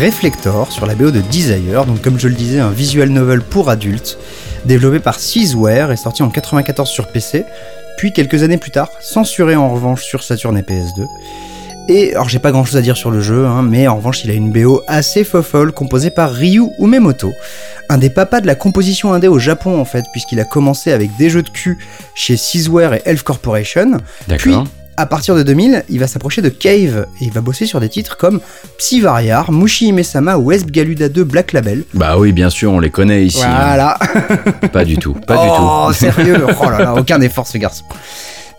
Reflector sur la BO de Desire, donc comme je le disais, un visual novel pour adultes, développé par Seizeware et sorti en 94 sur PC, puis quelques années plus tard, censuré en revanche sur Saturn et PS2. Et alors j'ai pas grand chose à dire sur le jeu, hein, mais en revanche il a une BO assez fofolle composée par Ryu Umemoto, un des papas de la composition indé au Japon en fait, puisqu'il a commencé avec des jeux de cul chez Seizeware et Elf Corporation, puis. À partir de 2000, il va s'approcher de Cave et il va bosser sur des titres comme Psyvariar, Mushi Hime-sama ou Esp Galuda 2 Black Label. Bah oui, bien sûr, on les connaît ici. hein. Voilà. Pas du tout, pas oh, du tout. sérieux Oh là là, aucun effort ce garçon.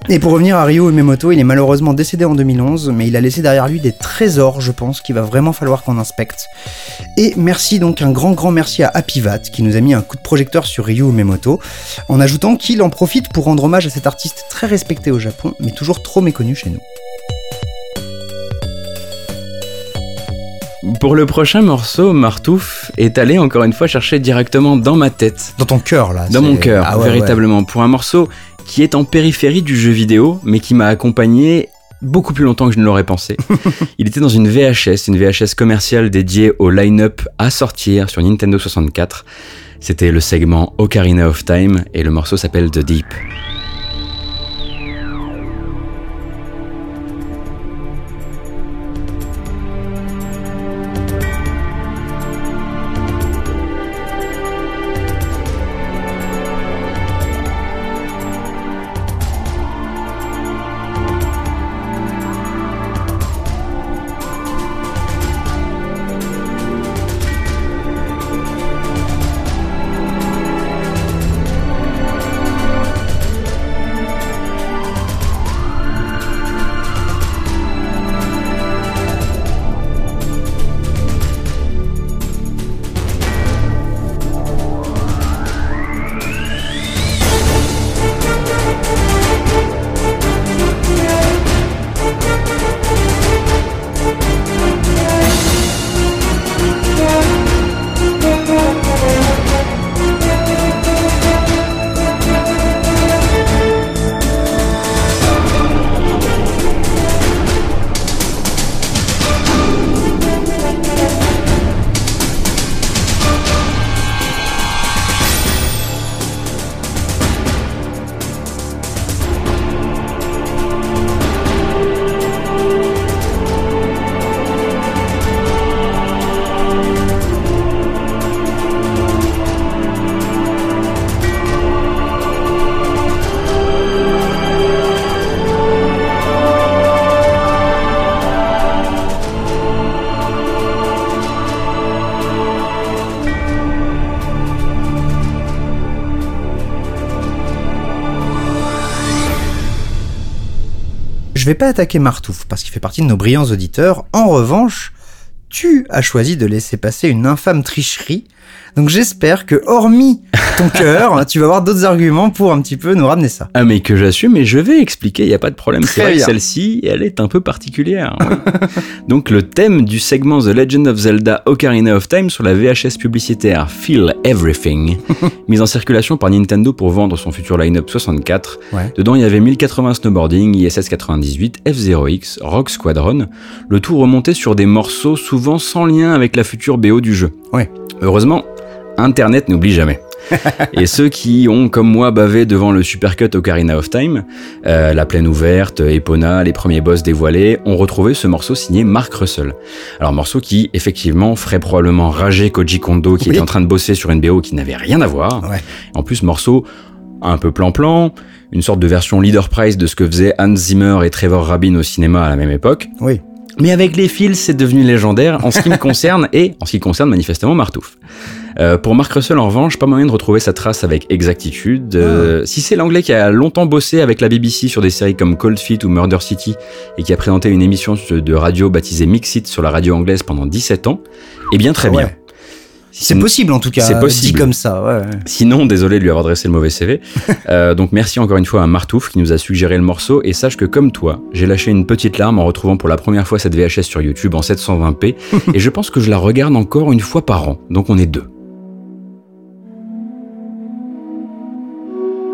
Et pour revenir à Ryo Umemoto, il est malheureusement décédé en 2011, mais il a laissé derrière lui des trésors, je pense, qu'il va vraiment falloir qu'on inspecte. Et merci donc un grand grand merci à Apivat qui nous a mis un coup de projecteur sur Ryo Umemoto, en ajoutant qu'il en profite pour rendre hommage à cet artiste très respecté au Japon, mais toujours trop méconnu chez nous. Pour le prochain morceau, Martouf est allé encore une fois chercher directement dans ma tête, Dans ton cœur là. dans mon cœur, Ah ouais, ouais. véritablement, pour un morceau qui est en périphérie du jeu vidéo, mais qui m'a accompagné beaucoup plus longtemps que je ne l'aurais pensé. Il était dans une VHS, une VHS commerciale dédiée au line-up à sortir sur Nintendo 64. C'était le segment Ocarina of Time et le morceau s'appelle The Deep. Vais pas attaquer Martouf parce qu'il fait partie de nos brillants auditeurs. En revanche, tu as choisi de laisser passer une infâme tricherie. Donc j'espère que, hormis ton cœur, tu vas avoir d'autres arguments pour un petit peu nous ramener ça. Ah mais que j'assume et je vais expliquer, il n'y a pas de problème. C'est vrai que celle-ci, elle est un peu particulière. oui. Donc le thème du segment The Legend of Zelda Ocarina of Time sur la VHS publicitaire Feel Everything, mise en circulation par Nintendo pour vendre son futur line-up 64. Ouais. Dedans il y avait 1080 Snowboarding, ISS 98, F0X, Rock Squadron, le tout remonté sur des morceaux souvent sans lien avec la future BO du jeu. Ouais. Heureusement, Internet n'oublie jamais. Et ceux qui ont, comme moi, bavé devant le supercut Ocarina of Time, euh, la plaine ouverte, Epona, les premiers boss dévoilés, ont retrouvé ce morceau signé Mark Russell. Alors morceau qui, effectivement, ferait probablement rager Koji Kondo, qui Oui. était en train de bosser sur une BO qui n'avait rien à voir. Ouais. En plus, morceau un peu plan-plan, une sorte de version leader price de ce que faisaient Hans Zimmer et Trevor Rabin au cinéma à la même époque. Oui. Mais avec les fils, c'est devenu légendaire en ce qui me concerne et en ce qui concerne manifestement Martouf. Euh, pour Mark Russell, en revanche, pas moyen de retrouver sa trace avec exactitude. Euh, Si c'est l'anglais qui a longtemps bossé avec la BBC sur des séries comme Cold Feet ou Murder City et qui a présenté une émission de radio baptisée Mixit sur la radio anglaise pendant 17 ans, eh bien très Ah ouais. bien. C'est possible en tout cas. C'est Dit possible. comme ça. Ouais. Sinon, désolé de lui avoir dressé le mauvais CV. Euh, donc merci encore une fois à Martouf qui nous a suggéré le morceau et sache que comme toi, j'ai lâché une petite larme en retrouvant pour la première fois cette VHS sur YouTube en 720p et je pense que je la regarde encore une fois par an. Donc on est deux.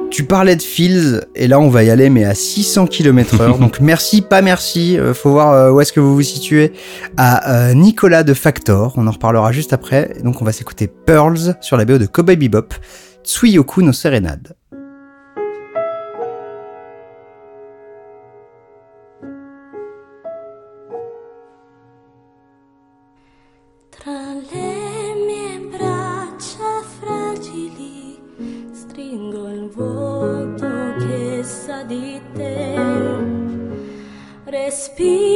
Tu parlais de Fields, et là on va y aller, mais à 600 km heure. Donc merci, pas merci. Euh, faut voir euh, où est-ce que vous vous situez. À euh, Nicolas de Factor. On en reparlera juste après. Donc on va s'écouter Pearls sur la BO de Cowboy Bebop. Tsuyoku no Serenade. peace.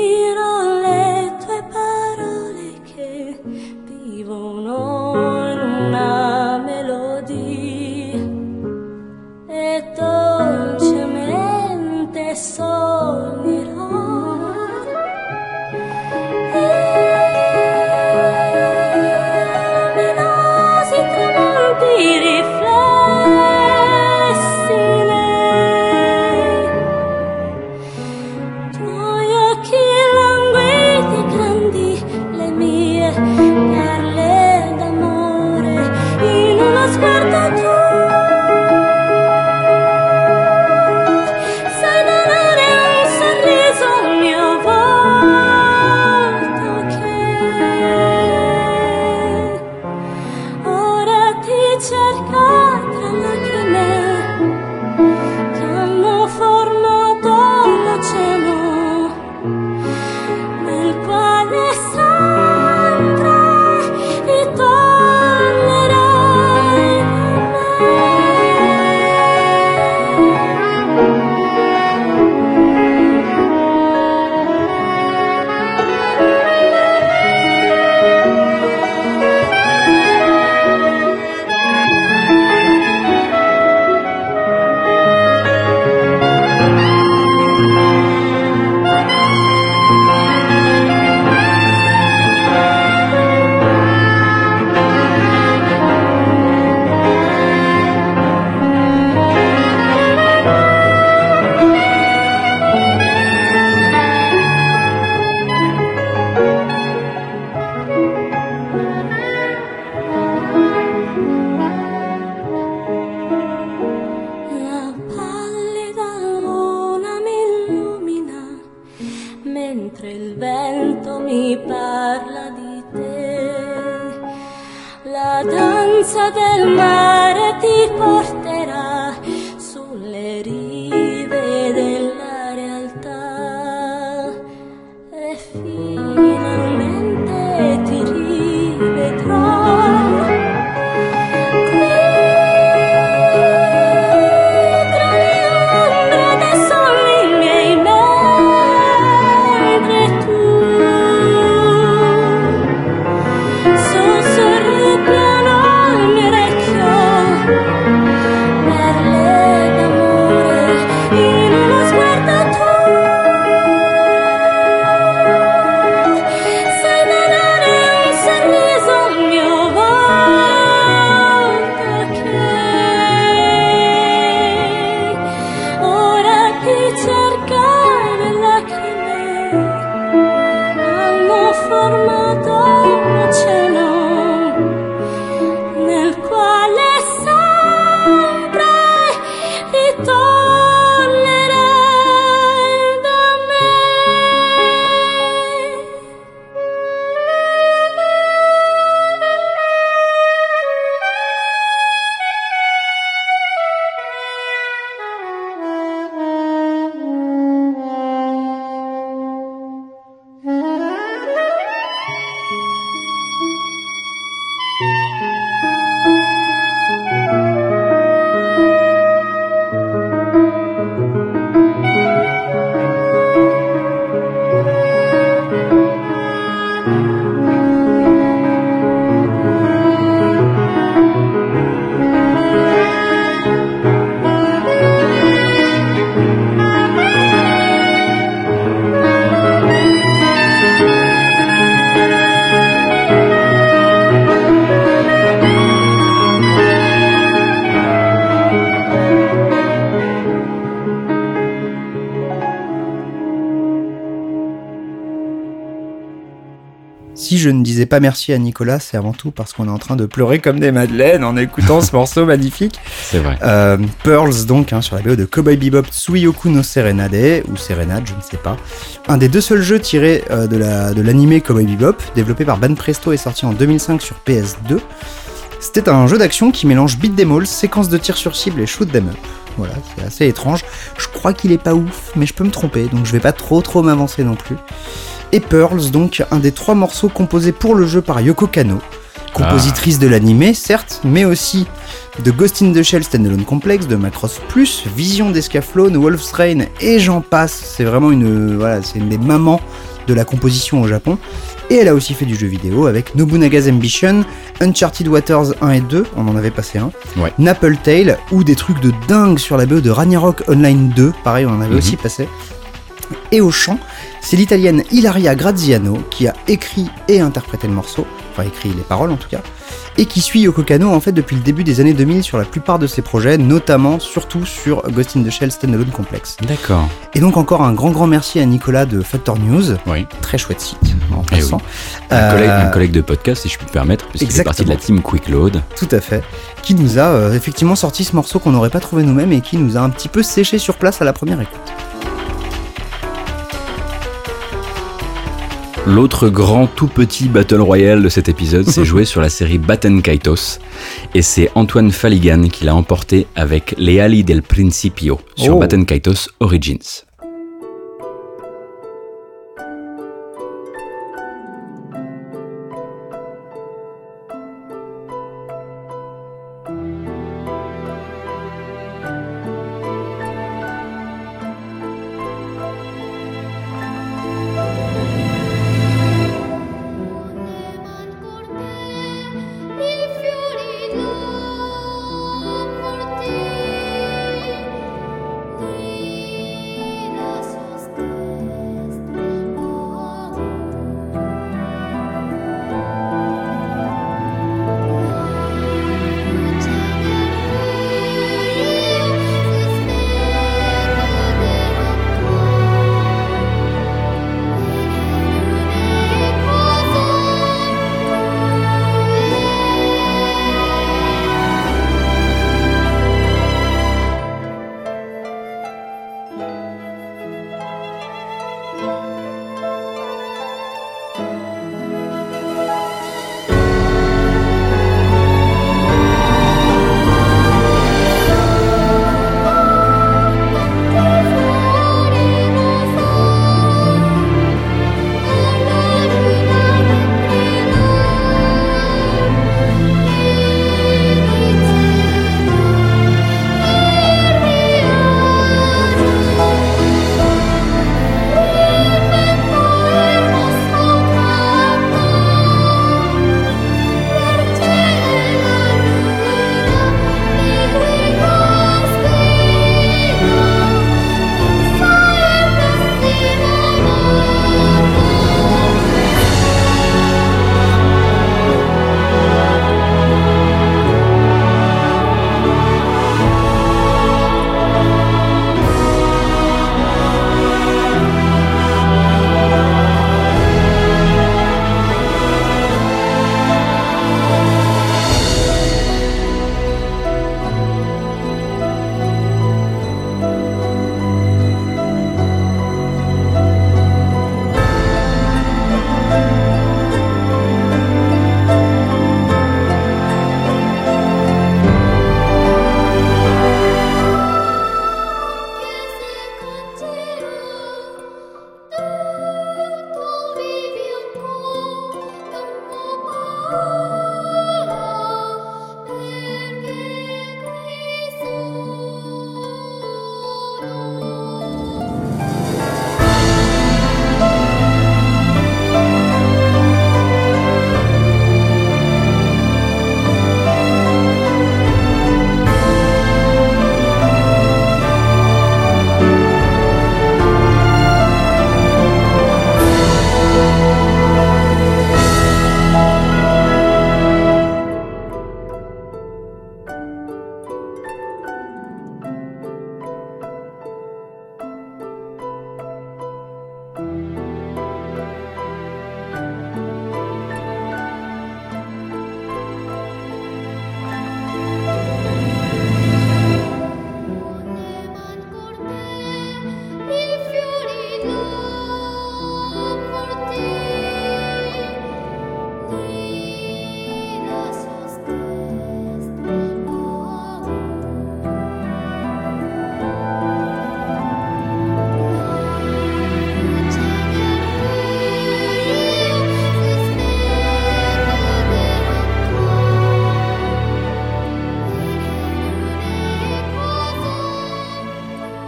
La danza del mare ti porterà pas merci à Nicolas, c'est avant tout parce qu'on est en train de pleurer comme des madeleines en écoutant ce morceau magnifique. C'est vrai. Euh, Pearls, donc, hein, sur la BO de Cowboy Bebop Tsuyoku no Serenade, ou Serenade, je ne sais pas. Un des deux seuls jeux tirés euh, de la- de l'anime Cowboy Bebop, développé par Ban Presto et sorti en 2005 sur PS2. C'était un jeu d'action qui mélange beat them all, séquences de tir sur cible et shoot them up. Voilà, c'est assez étrange. Je crois qu'il est pas ouf, mais je peux me tromper, donc je vais pas trop trop m'avancer non plus. Et Pearls, donc un des trois morceaux composés pour le jeu par Yoko Kano, compositrice de l'animé certes, mais aussi de Ghost in the Shell Standalone Complex, de Macross Plus, Vision d'Escaflowne, Wolf's Rain et j'en passe. C'est vraiment une, voilà, c'est une des mamans de la composition au Japon. Et elle a aussi fait du jeu vidéo avec Nobunaga's Ambition, Uncharted Waters 1 et 2, on en avait passé un, Ouais. Napple Tale ou des trucs de dingue sur la BO de Ragnarok Online 2, pareil on en avait Mhm. aussi passé. Et au chant, c'est l'italienne Ilaria Graziano qui a écrit et interprété le morceau, enfin écrit les paroles en tout cas, et qui suit Yoko Kano en fait depuis le début des années 2000 sur la plupart de ses projets, notamment surtout sur Ghost in the Shell Standalone Complex. D'accord. Et donc encore un grand grand merci à Nicolas de Factor News, Oui. très chouette site en Eh passant. Un, Euh, collègue, un collègue de podcast, si je puis me permettre, puisqu'il fait partie de la team Quick Load. Tout à fait. Qui nous a euh, effectivement sorti ce morceau qu'on n'aurait pas trouvé nous-mêmes et qui nous a un petit peu séché sur place à la première écoute. L'autre grand tout petit battle royale de cet épisode s'est joué sur la série Batten Kaitos et c'est Antoine Faligan qui l'a emporté avec Les Ali del Principio sur Oh. Batten Kaitos Origins.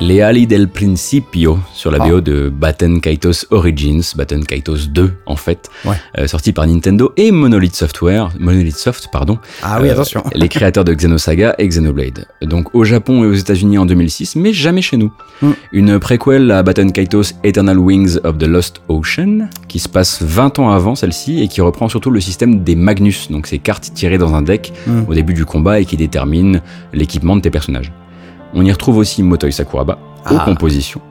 Les Ali del Principio sur la Ah. BO de Batten Kaitos Origins, Batten Kaitos 2 en fait, Ouais. euh, sorti par Nintendo et Monolith Software, Monolith Soft pardon, Ah oui, Euh, attention. les créateurs de Xenosaga et Xenoblade. Donc au Japon et aux États-Unis en 2006, mais jamais chez nous. Mm. Une préquelle à Batten Kaitos Eternal Wings of the Lost Ocean, qui se passe 20 ans avant celle-ci et qui reprend surtout le système des Magnus, donc ces cartes tirées dans un deck Mm. au début du combat et qui déterminent l'équipement de tes personnages. On y retrouve aussi Motoi Sakuraba aux Ah. compositions.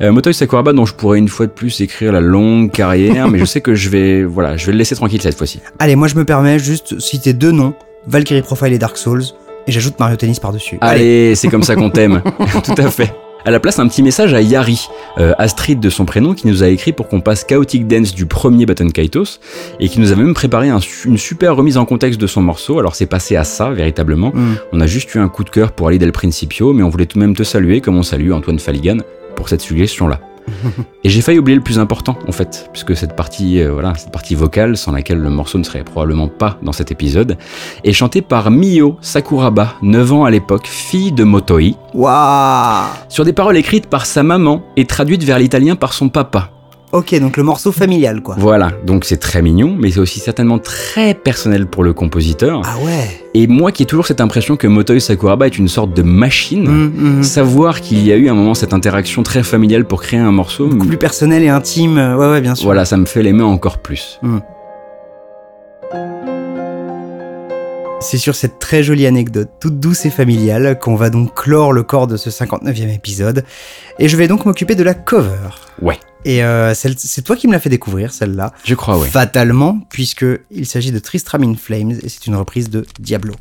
Euh, Motoi Sakuraba dont je pourrais une fois de plus écrire la longue carrière, mais je sais que je vais, voilà, je vais le laisser tranquille cette fois-ci. Allez, moi je me permets juste citer deux noms, Valkyrie Profile et Dark Souls, et j'ajoute Mario Tennis par-dessus. Allez, c'est comme ça qu'on t'aime. Tout à fait. À la place, un petit message à Yari, euh, Astrid de son prénom, qui nous a écrit pour qu'on passe Chaotic Dance du premier Baton Kaitos, et qui nous a même préparé un une super remise en contexte de son morceau. Alors c'est passé à ça, véritablement. Hmm. On a juste eu un coup de cœur pour Ali Del Principio, mais on voulait tout de même te saluer, comme on salue Antoine Faligan, pour cette suggestion-là. Et j'ai failli oublier le plus important, en fait, puisque cette partie, euh, voilà, cette partie vocale, sans laquelle le morceau ne serait probablement pas dans cet épisode, est chantée par Mio Sakuraba, 9 ans à l'époque, fille de Motoi, Waouh sur des paroles écrites par sa maman et traduites vers l'italien par son papa. Ok, donc le morceau familial quoi. Voilà, donc c'est très mignon, mais c'est aussi certainement très personnel pour le compositeur. Ah ouais Et moi qui ai toujours cette impression que Motoi Sakuraba est une sorte de machine, Hum, hum. savoir qu'il y a eu un moment cette interaction très familiale pour créer un morceau, Beaucoup plus personnel et intime, euh, ouais ouais bien sûr. voilà, ça me fait l'aimer encore plus. C'est sur cette très jolie anecdote, toute douce et familiale, qu'on va donc clore le corps de ce 59e épisode. Et je vais donc m'occuper de la cover. Ouais. Et euh, c'est toi qui me l'as fait découvrir, celle-là. Je crois, ouais. Fatalement, puisque il s'agit de Tristram in Flames et c'est une reprise de Diablo.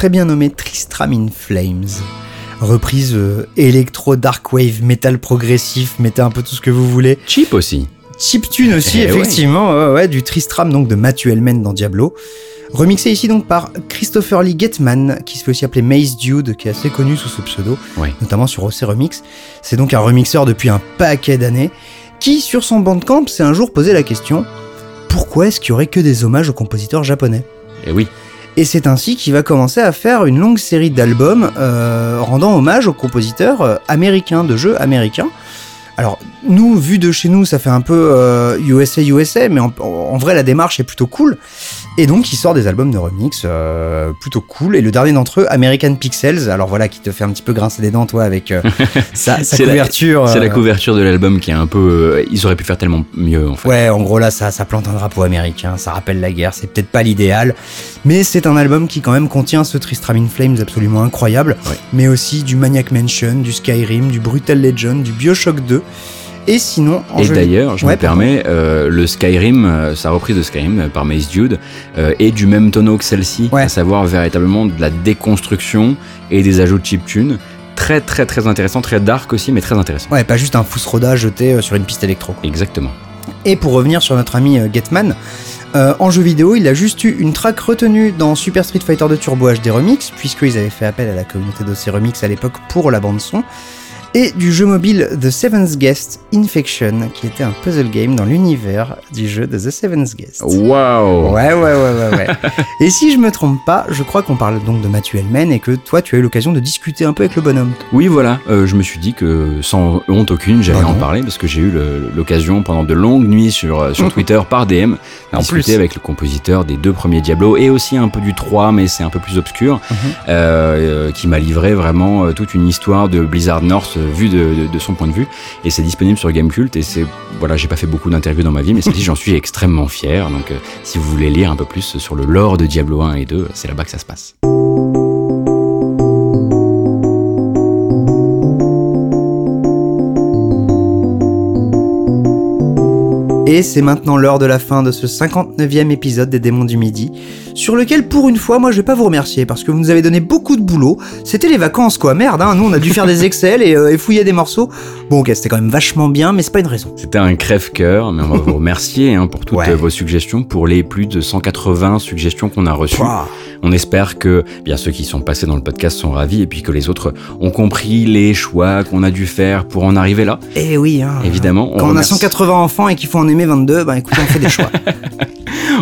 Très bien nommé Tristram in Flames. Reprise euh, électro, dark wave, métal progressif, mettez un peu tout ce que vous voulez. Cheap aussi. Chiptune aussi, Eh effectivement, ouais, ouais, du Tristram donc de Matthew Hellman dans Diablo. Remixé ici donc par Christopher Lee Getman, qui se fait aussi appeler Maze Dude, qui est assez connu sous ce pseudo, notamment sur OC Remix. C'est donc un remixeur depuis un paquet d'années, qui sur son bandcamp s'est un jour posé la question pourquoi est-ce qu'il y aurait que des hommages aux compositeurs japonais? Et oui. Et c'est ainsi qu'il va commencer à faire une longue série d'albums euh, rendant hommage aux compositeurs euh, américains, de jeux américains. Nous, vu de chez nous, ça fait un peu euh, USA USA, mais en, en vrai, la démarche est plutôt cool. Et donc, il sort des albums de remix euh, plutôt cool. Et le dernier d'entre eux, American Pixels, alors voilà, qui te fait un petit peu grincer des dents, toi, avec euh, sa, couverture. C'est la couverture de l'album qui est un peu. ils auraient pu faire tellement mieux en fait. Ouais, en gros là, ça, ça plante un drapeau américain, ça rappelle la guerre, c'est peut-être pas l'idéal, mais c'est un album qui quand même contient ce Tristram in Flames absolument incroyable, Ouais. mais aussi du Maniac Mansion, du Skyrim, du Brutal Legend, du Bioshock 2, et sinon... en Et jeu- d'ailleurs, je Ouais, me permets, euh, le Skyrim, euh, sa reprise de Skyrim euh, par Mace Dude, est du même tonneau que celle-ci, Ouais. à savoir véritablement de la déconstruction et des ajouts de chiptune. Très très très intéressant, très dark aussi, mais très intéressant. Ouais, pas juste un Roda jeté sur une piste électro. Exactement. Et pour revenir sur notre ami Getman, euh, en jeu vidéo, il a juste eu une track retenue dans Super Street Fighter 2 Turbo HD Remix, puisqu'ils avaient fait appel à la communauté d'OC Remix à l'époque pour la bande-son, et du jeu mobile The Seventh Guest Infection, qui était un puzzle game dans l'univers du jeu de The Seventh Guest. Waouh Ouais, ouais, ouais, ouais, ouais. et si je me trompe pas, je crois qu'on parle donc de Matthew Hellman et que toi, tu as eu l'occasion de discuter un peu avec le bonhomme. Oui, voilà, euh, je me suis dit que sans honte aucune, j'allais en parler parce que j'ai eu l'occasion pendant de longues nuits sur, euh, sur Twitter par DM En discuter plus. avec le compositeur des deux premiers Diablo et aussi un peu du 3, mais c'est un peu plus obscur, Mhm. euh, euh, qui m'a livré vraiment toute une histoire de Blizzard North euh, de- de son point de vue. Et c'est disponible sur Gamecult et c'est voilà, j'ai pas fait beaucoup d'interviews dans ma vie, mais celle-ci j'en suis extrêmement fier. Donc euh, si vous voulez lire un peu plus sur le lore de Diablo 1 et 2, c'est là-bas que ça se passe. Et c'est maintenant l'heure de la fin de ce 59e épisode des Démons du Midi, sur lequel pour une fois, moi je vais pas vous remercier parce que vous nous avez donné beaucoup de boulot. C'était les vacances quoi, merde, hein. nous on a dû faire des Excel et, euh, et fouiller des morceaux. Bon ok, c'était quand même vachement bien, mais c'est pas une raison. C'était un crève-cœur, mais on va vous remercier hein, pour toutes Ouais. euh, vos suggestions, pour les plus de 180 suggestions qu'on a reçues. Pouah. On espère que bien ceux qui sont passés dans le podcast sont ravis et puis que les autres ont compris les choix qu'on a dû faire pour en arriver là. Eh oui, hein. Évidemment, on Quand on a remercie- 180 enfants et qu'il faut en aimer 22, bah écoutez, on fait des choix.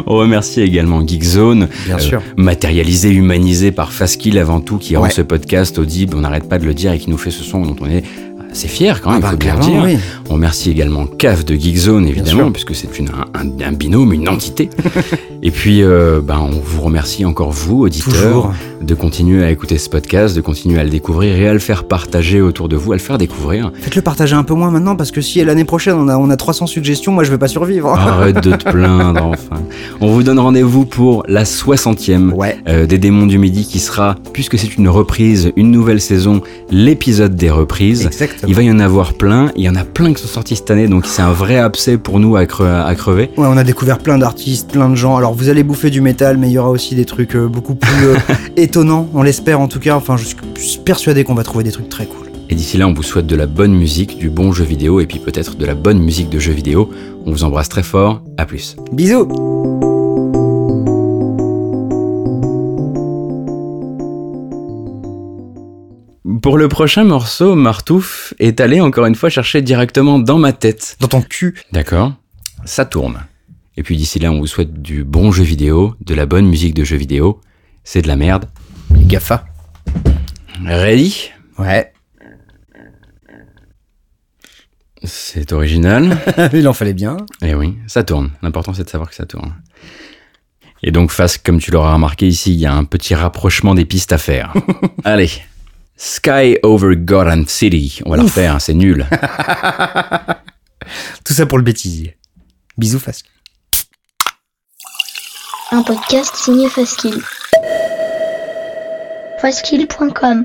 On remercie également Geekzone, Bien euh, sûr. matérialisé, humanisé par Faskill avant tout, qui rend Ouais. ce podcast audible, on n'arrête pas de le dire, et qui nous fait ce son dont on est assez fier quand même, Ah bah, faut bien dire. oui. On remercie également CAF de Geekzone, évidemment, puisque c'est une, un, binôme, une entité. et puis, euh, ben, on vous remercie encore, vous, auditeurs, Toujours. de continuer à écouter ce podcast, de continuer à le découvrir et à le faire partager autour de vous, à le faire découvrir. Faites-le partager un peu moins maintenant parce que si l'année prochaine on a, on a 300 suggestions, moi je vais pas survivre. Arrête de te plaindre, enfin. On vous donne rendez-vous pour la 60e Ouais. euh, des démons du midi qui sera, puisque c'est une reprise, une nouvelle saison, l'épisode des reprises. Exactement. Il va y en avoir plein, il y en a plein qui sont sortis cette année, donc c'est un vrai abcès pour nous à, cre- à crever. Ouais, on a découvert plein d'artistes, plein de gens. Alors vous allez bouffer du métal, mais il y aura aussi des trucs euh, beaucoup plus euh, étonnants, on l'espère en tout cas. Enfin, je suis persuadé qu'on va trouver des trucs très cool. Et d'ici là, on vous souhaite de la bonne musique, du bon jeu vidéo, et puis peut-être de la bonne musique de jeu vidéo. On vous embrasse très fort, à plus. Bisous Pour le prochain morceau, Martouf est allé encore une fois chercher directement dans ma tête. Dans ton cul. D'accord Ça tourne. Et puis d'ici là, on vous souhaite du bon jeu vidéo, de la bonne musique de jeu vidéo. C'est de la merde. Les GAFA. Ready? Ouais. C'est original. il en fallait bien. Eh oui, ça tourne. L'important, c'est de savoir que ça tourne. Et donc, face, comme tu l'auras remarqué ici, il y a un petit rapprochement des pistes à faire. Allez. Sky over Gotham City. On va le refaire, hein, c'est nul. Tout ça pour le bêtisier. Bisous, Fasque. Un podcast signé Faskill. Faskill.com